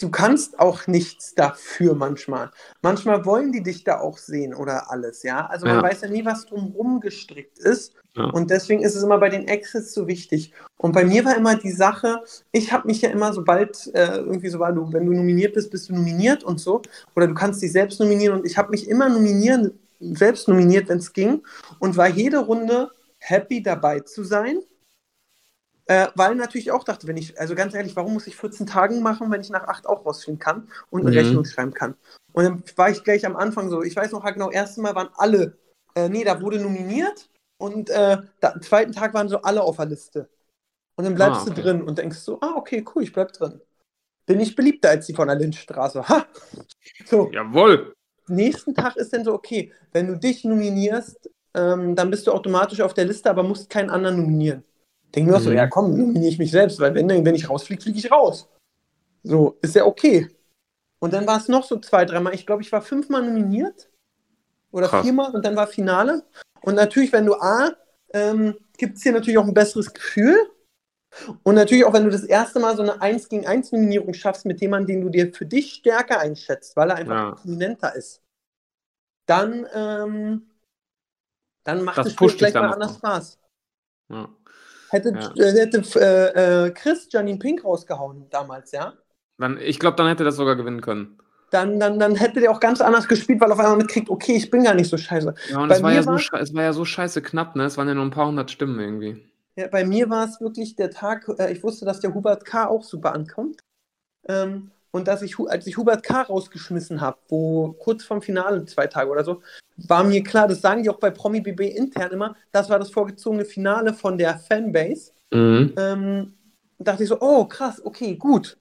du kannst auch nichts dafür manchmal. Manchmal wollen die dich da auch sehen oder alles, ja. Also man ja. weiß ja nie, was drumherum gestrickt ist. Ja. Und deswegen ist es immer bei den Exits so wichtig. Und bei mir war immer die Sache, ich habe mich ja immer, sobald äh, irgendwie so war, du, wenn du nominiert bist, bist du nominiert und so. Oder du kannst dich selbst nominieren. Und ich habe mich immer nominieren, selbst nominiert, wenn es ging. Und war jede Runde happy dabei zu sein. Äh, weil natürlich auch dachte, wenn ich, also ganz ehrlich, warum muss ich 14 Tagen machen, wenn ich nach 8 auch rausfinden kann und eine mhm. Rechnung schreiben kann? Und dann war ich gleich am Anfang so, ich weiß noch genau, erste Mal waren alle, äh, nee, da wurde nominiert und äh, da, am zweiten Tag waren so alle auf der Liste. Und dann bleibst ah, okay. du drin und denkst so, ah, okay, cool, ich bleib drin. Bin ich beliebter als die von der Lindstraße. Ha! So. Jawohl. Nächsten Tag ist dann so, okay, wenn du dich nominierst, ähm, dann bist du automatisch auf der Liste, aber musst keinen anderen nominieren. Denke mir auch mhm. so, ja komm, nominiere ich mich selbst, weil wenn, wenn ich rausfliege, fliege ich raus. So, ist ja okay. Und dann war es noch so zwei, dreimal. Ich glaube, ich war fünfmal nominiert. Oder Krass. viermal und dann war Finale. Und natürlich, wenn du A, ähm, gibt es hier natürlich auch ein besseres Gefühl. Und natürlich auch, wenn du das erste Mal so eine 1 gegen 1 Nominierung schaffst mit jemandem, den du dir für dich stärker einschätzt, weil er einfach ja. prominenter ist, dann, ähm, dann macht das, Spiel vielleicht mal anders Spaß. Ja. Hätte, ja. äh, hätte äh, äh, Chris Janine Pink rausgehauen damals, ja? Dann, ich glaube, dann hätte er das sogar gewinnen können. Dann, dann, dann hätte der auch ganz anders gespielt, weil auf einmal mitkriegt, okay, ich bin gar nicht so scheiße. Ja, und es war ja, so, es war ja so scheiße knapp, ne? Es waren ja nur ein paar hundert Stimmen irgendwie. Ja, bei mir war es wirklich der Tag, äh, ich wusste, dass der Hubert K. auch super ankommt. Ähm, und dass ich, als ich Hubert K. rausgeschmissen habe, wo kurz vorm Finale, zwei Tage oder so, war mir klar, das sagen die auch bei Promi BB intern immer, das war das vorgezogene Finale von der Fanbase. Mhm. Ähm, dachte ich so, oh krass, okay, gut.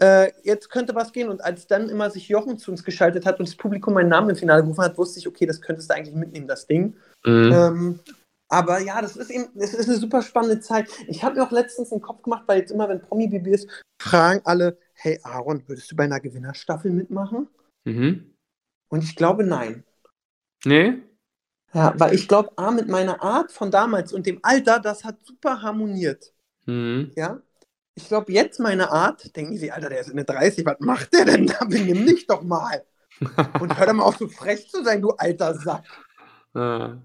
Äh, jetzt könnte was gehen. Und als dann immer sich Jochen zu uns geschaltet hat und das Publikum meinen Namen im Finale gerufen hat, wusste ich, okay, das könntest du eigentlich mitnehmen, das Ding. Mhm. Ähm, aber ja, das ist eben, das ist eine super spannende Zeit. Ich habe mir auch letztens einen Kopf gemacht, weil jetzt immer, wenn Promi BB ist, fragen alle, hey Aaron, würdest du bei einer Gewinnerstaffel mitmachen? Mhm. Und ich glaube, nein. Nee? Ja, weil ich glaube, A, mit meiner Art von damals und dem Alter, das hat super harmoniert. Mhm. Ja. Ich glaube, jetzt meine Art, denken sie, Alter, der ist in der 30, was macht der denn da? Benimm dich doch mal. Und hör doch mal auf, so frech zu sein, du alter Sack. Ja.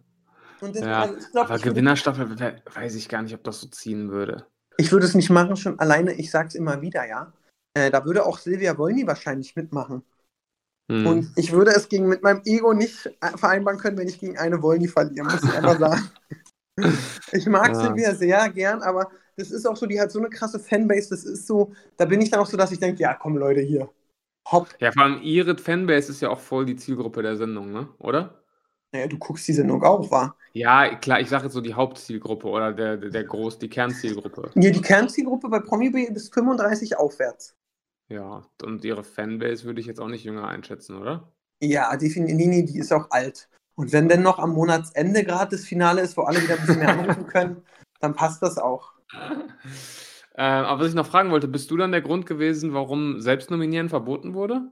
Und das, Ja, ich glaube, aber ich, Gewinnerstaffel we- weiß ich gar nicht, ob das so ziehen würde. ich würde es nicht machen, schon alleine, ich sag's immer wieder, ja. Äh, da würde auch Silvia Wolny wahrscheinlich mitmachen. Mhm. Und ich würde es gegen mit meinem Ego nicht äh, vereinbaren können, wenn ich gegen eine Wolny verliere, muss ich einfach sagen. Ich mag Ja. Silvia sehr gern, aber das ist auch so, die hat so eine krasse Fanbase, das ist so, da bin ich dann auch so, dass ich denke, ja komm Leute, hier, hopp. Ja, vor allem ihre Fanbase ist ja auch voll die Zielgruppe der Sendung, ne? Oder? Naja, du guckst die Sendung auch, war. Ja, klar, ich sage jetzt so die Hauptzielgruppe oder der, der, der Groß, die Kernzielgruppe. Ja, die Kernzielgruppe bei Promi bis 35 aufwärts. Ja, und ihre Fanbase würde ich jetzt auch nicht jünger einschätzen, oder? Ja, definitiv, nee, nee, die ist auch alt. Und wenn denn noch am Monatsende gerade das Finale ist, wo alle wieder ein bisschen mehr anrufen können, dann passt das auch. Äh, aber was ich noch fragen wollte, bist du dann der Grund gewesen, warum Selbstnominieren verboten wurde?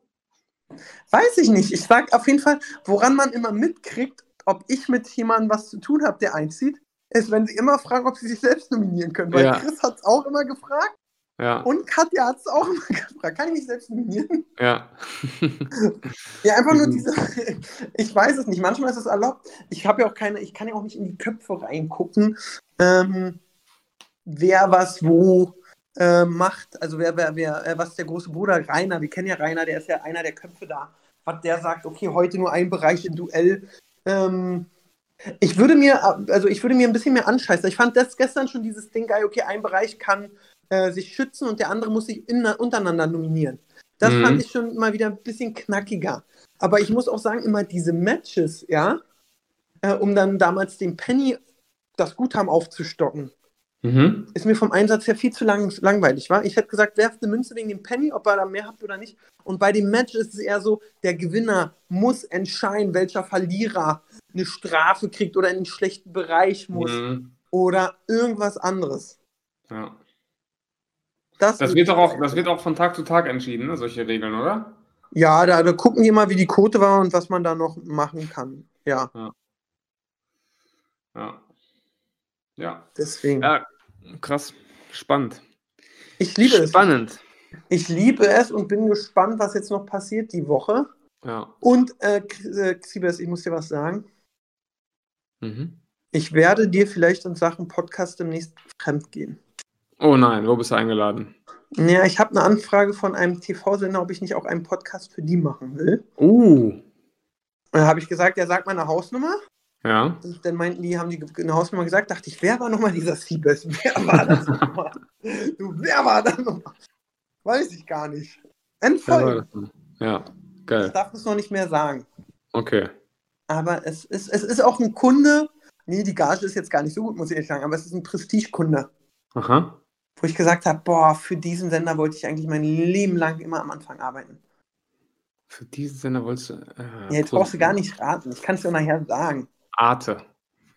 Weiß ich nicht. Ich sag auf jeden Fall, woran man immer mitkriegt, ob ich mit jemandem was zu tun habe, der einzieht, ist, wenn sie immer fragen, ob sie sich selbst nominieren können. Weil Ja. Chris hat es auch immer gefragt Ja, und Katja hat es auch immer gefragt. Kann ich mich selbst nominieren? ja. Ja, einfach nur Mhm. diese. Ich weiß es nicht. Manchmal ist es erlaubt. Ich habe ja auch keine, ich kann ja auch nicht in die Köpfe reingucken, ähm, wer was wo äh, macht. Also wer, wer, wer, äh, was der große Bruder Rainer, wir kennen ja Rainer, der ist ja einer der Köpfe da. Was der sagt, okay, heute nur ein Bereich im Duell. Ähm, ich würde mir, also ich würde mir ein bisschen mehr anscheißen. Ich fand das gestern schon dieses Ding geil, okay, ein Bereich kann äh, sich schützen und der andere muss sich in, untereinander nominieren. Das Mhm. fand ich schon mal wieder ein bisschen knackiger. Aber ich muss auch sagen, immer diese Matches, ja, äh, um dann damals den Penny das Guthaben aufzustocken, Mhm. ist mir vom Einsatz her viel zu lang, langweilig, war. Ich hätte gesagt, werft eine Münze wegen dem Penny, ob ihr da mehr habt oder nicht. Und bei dem Match ist es eher so, der Gewinner muss entscheiden, welcher Verlierer eine Strafe kriegt oder in einen schlechten Bereich muss Mhm. oder irgendwas anderes. Ja. Das, Das wird doch auch, das wird auch von Tag zu Tag entschieden, ne? solche Regeln, oder? Ja, da, da gucken die mal, wie die Quote war und was man da noch machen kann. Ja, Ja. Ja. deswegen. Ja, krass. Spannend. Ich liebe es. Spannend. Ich liebe es und bin gespannt, was jetzt noch passiert die Woche. Ja. Und, äh, äh, Xibes, ich muss dir was sagen. Mhm. Ich werde dir vielleicht in Sachen Podcast demnächst fremd gehen. Oh nein, wo bist du eingeladen? Ja, ich habe eine Anfrage von einem TV-Sender, ob ich nicht auch einen Podcast für die machen will. Uh. Da habe ich gesagt, er sagt meine Hausnummer. Ja. Und dann meinten die, haben die eine Hausnummer gesagt, dachte ich, wer war nochmal dieser Siebes? Wer war das nochmal? Du, wer war das nochmal? Weiß ich gar nicht. Denn? Ja. Ich Geil. darf es noch nicht mehr sagen. Okay. Aber es ist, es ist auch ein Kunde. Nee, die Gage ist jetzt gar nicht so gut, muss ich ehrlich sagen, aber es ist ein Prestigekunde. Aha. Wo ich gesagt habe, boah, für diesen Sender wollte ich eigentlich mein Leben lang immer am Anfang arbeiten. Für diesen Sender wolltest du. Äh, Ja, jetzt brauchst du gar nicht raten. Ich kann es dir nachher sagen. Arte.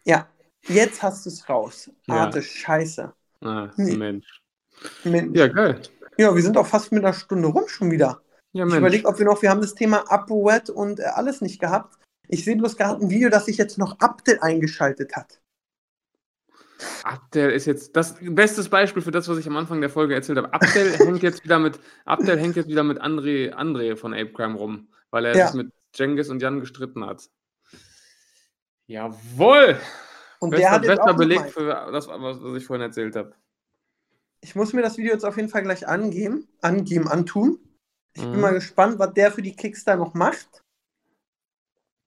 Ja, jetzt hast du es raus. Ja. Arte, scheiße. Ah, Nee. Mensch. Mensch. Ja, geil. Ja, wir sind auch fast mit einer Stunde rum schon wieder. Ja, Ich überlege, ob wir noch, wir haben das Thema ApoRed und äh, alles nicht gehabt. Ich sehe bloß gerade ein Video, dass sich jetzt noch Abdel eingeschaltet hat. Abdel ist jetzt das bestes Beispiel für das, was ich am Anfang der Folge erzählt habe. Abdel hängt jetzt wieder mit Abdel hängt jetzt wieder mit André, André von Ape Crime rum, weil er Ja. sich mit Cengiz und Jan gestritten hat. Jawohl! Und der Bester, hat jetzt bester auch Beleg gemeint, für das, was, ich vorhin erzählt habe. Ich muss mir das Video jetzt auf jeden Fall gleich angeben, angeben, antun. Ich bin Mhm. mal gespannt, was der für die Kicks da noch macht.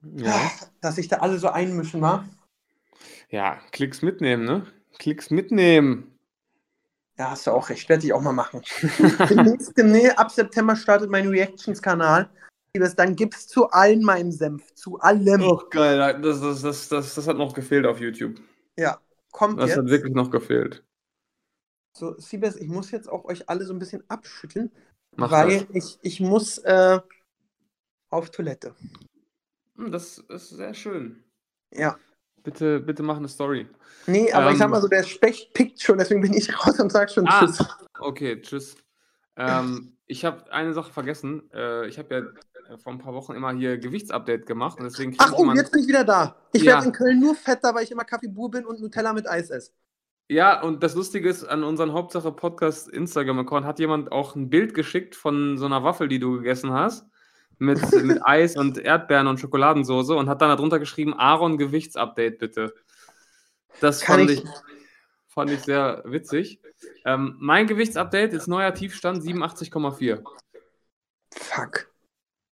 Ja. Dass sich da alle so einmischen, wa? Ja, Klicks mitnehmen, ne? Klicks mitnehmen. Ja, hast du auch recht. Werde ich auch mal machen. demnächst, demnächst, ab September startet mein Reactions-Kanal. Liebes, Dann gibt's zu allen meinen Senf. Zu allem. Oh, geil. Das, das, das, das, das hat noch gefehlt auf YouTube. Ja, kommt Das jetzt. hat wirklich noch gefehlt. So, Siebes, ich muss jetzt auch euch alle so ein bisschen abschütteln, Mach weil das. ich, ich muss äh, auf Toilette. Hm, Das ist sehr schön. Ja. Bitte, bitte mach eine Story. Nee, aber ich sag Ähm. mal so, der Specht pickt schon, deswegen bin ich raus und sag schon Ah. Tschüss. Okay, tschüss. Ähm, ich habe eine Sache vergessen. Äh, ich habe ja äh, vor ein paar Wochen immer hier Gewichtsupdate gemacht und deswegen Ach, oh, jetzt bin ich wieder da. Ich Ja. werde in Köln nur fetter, weil ich immer Kaffee Bur bin und Nutella mit Eis esse. Ja, und das Lustige ist, an unseren Hauptsache Podcast Instagram-Account hat jemand auch ein Bild geschickt von so einer Waffel, die du gegessen hast. Mit, mit Eis und Erdbeeren und Schokoladensoße und hat dann darunter geschrieben, Aaron Gewichtsupdate bitte. Das Kann fand ich- ich, fand ich sehr witzig. Ähm, mein Gewichtsupdate ist neuer Tiefstand 87,4. Fuck.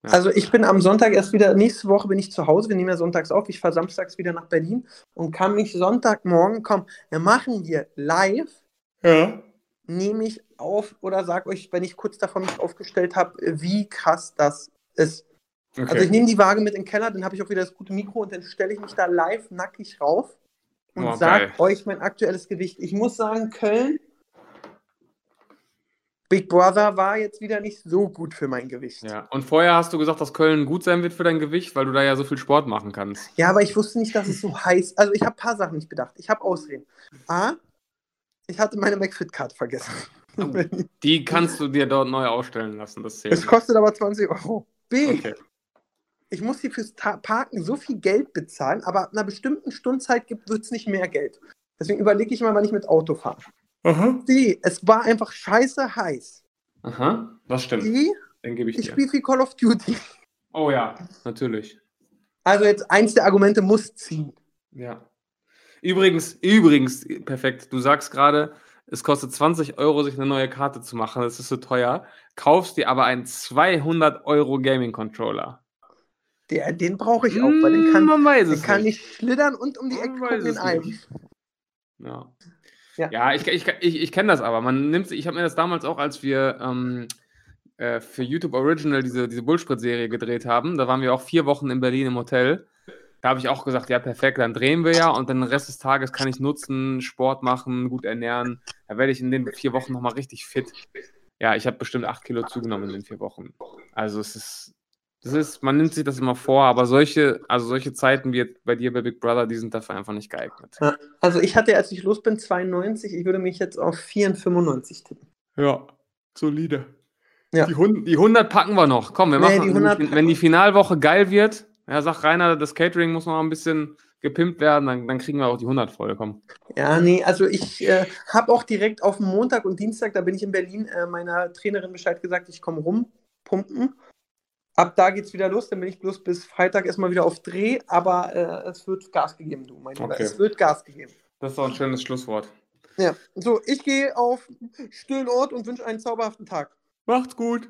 Ja. Also ich bin am Sonntag erst wieder, nächste Woche bin ich zu Hause, wir nehmen ja sonntags auf, ich fahre samstags wieder nach Berlin und kann mich Sonntagmorgen, komm, wir machen hier live, Ja. nehme ich auf oder sag euch, wenn ich kurz davon mich aufgestellt habe, wie krass das ist. Okay. Also ich nehme die Waage mit in den Keller, dann habe ich auch wieder das gute Mikro und dann stelle ich mich da live nackig rauf und Oh, sage euch mein aktuelles Gewicht. Ich muss sagen, Köln, Big Brother war jetzt wieder nicht so gut für mein Gewicht. ja. Und vorher hast du gesagt, dass Köln gut sein wird für dein Gewicht, weil du da ja so viel Sport machen kannst. Ja, aber ich wusste nicht, dass es so heiß Also ich habe ein paar Sachen nicht bedacht. Ich habe Ausreden. A, ich hatte meine McFit-Card vergessen. Die kannst du dir dort neu ausstellen lassen. Das zählt. es kostet aber 20 Euro. B, Okay. ich muss hier fürs Ta Parken so viel Geld bezahlen, aber ab einer bestimmten Stundzeit wird es nicht mehr Geld. Deswegen überlege ich mal, wann ich mit Auto fahre. Aha. C, es war einfach scheiße heiß. Aha. Das stimmt. D, Den gebe ich ich spiele viel Call of Duty. Oh ja, natürlich. Also jetzt eins der Argumente muss ziehen. Ja. Übrigens, übrigens, perfekt. Du sagst gerade, es kostet 20 Euro, sich eine neue Karte zu machen. Das ist so teuer. Kaufst dir aber einen 200 Euro Gaming Controller. Der, den brauche ich auch, weil den kann, Hm, man weiß den kann nicht. ich schlittern und um die Ecke gucken in einem. Ja. Ja. Ja, ich, ich, ich, ich kenne das aber. Man nimmt, ich habe mir das damals auch, als wir ähm, äh, für YouTube Original diese, diese Bullsprit-Serie gedreht haben, da waren wir auch vier Wochen in Berlin im Hotel. Da habe ich auch gesagt, ja, perfekt, dann drehen wir ja und dann den Rest des Tages kann ich nutzen, Sport machen, gut ernähren. Da werde ich in den vier Wochen nochmal richtig fit. Ja, ich habe bestimmt acht Kilo zugenommen in den vier Wochen. Also es ist, das ist, man nimmt sich das immer vor, aber solche, also solche Zeiten wie bei dir bei Big Brother, die sind dafür einfach nicht geeignet. Also ich hatte, als ich los bin, 92. Ich würde mich jetzt auf 94 tippen. Ja, solide. Ja. Die, 100, die 100 packen wir noch. Komm, wir Nee, machen, die 100 wenn, wenn die Finalwoche geil wird, ja, sagt Rainer, das Catering muss noch ein bisschen gepimpt werden, dann, dann kriegen wir auch die 100 voll. Komm. Ja, nee, also ich äh, habe auch direkt auf Montag und Dienstag, da bin ich in Berlin, äh, meiner Trainerin Bescheid gesagt, ich komme rumpumpen. Ab da geht's wieder los, dann bin ich bloß bis Freitag erstmal wieder auf Dreh, aber äh, es wird Gas gegeben, du, mein Lieber. Okay. Es wird Gas gegeben. Das ist doch ein schönes Schlusswort. Ja, so, ich gehe auf stillen Ort und wünsche einen zauberhaften Tag. Macht's gut.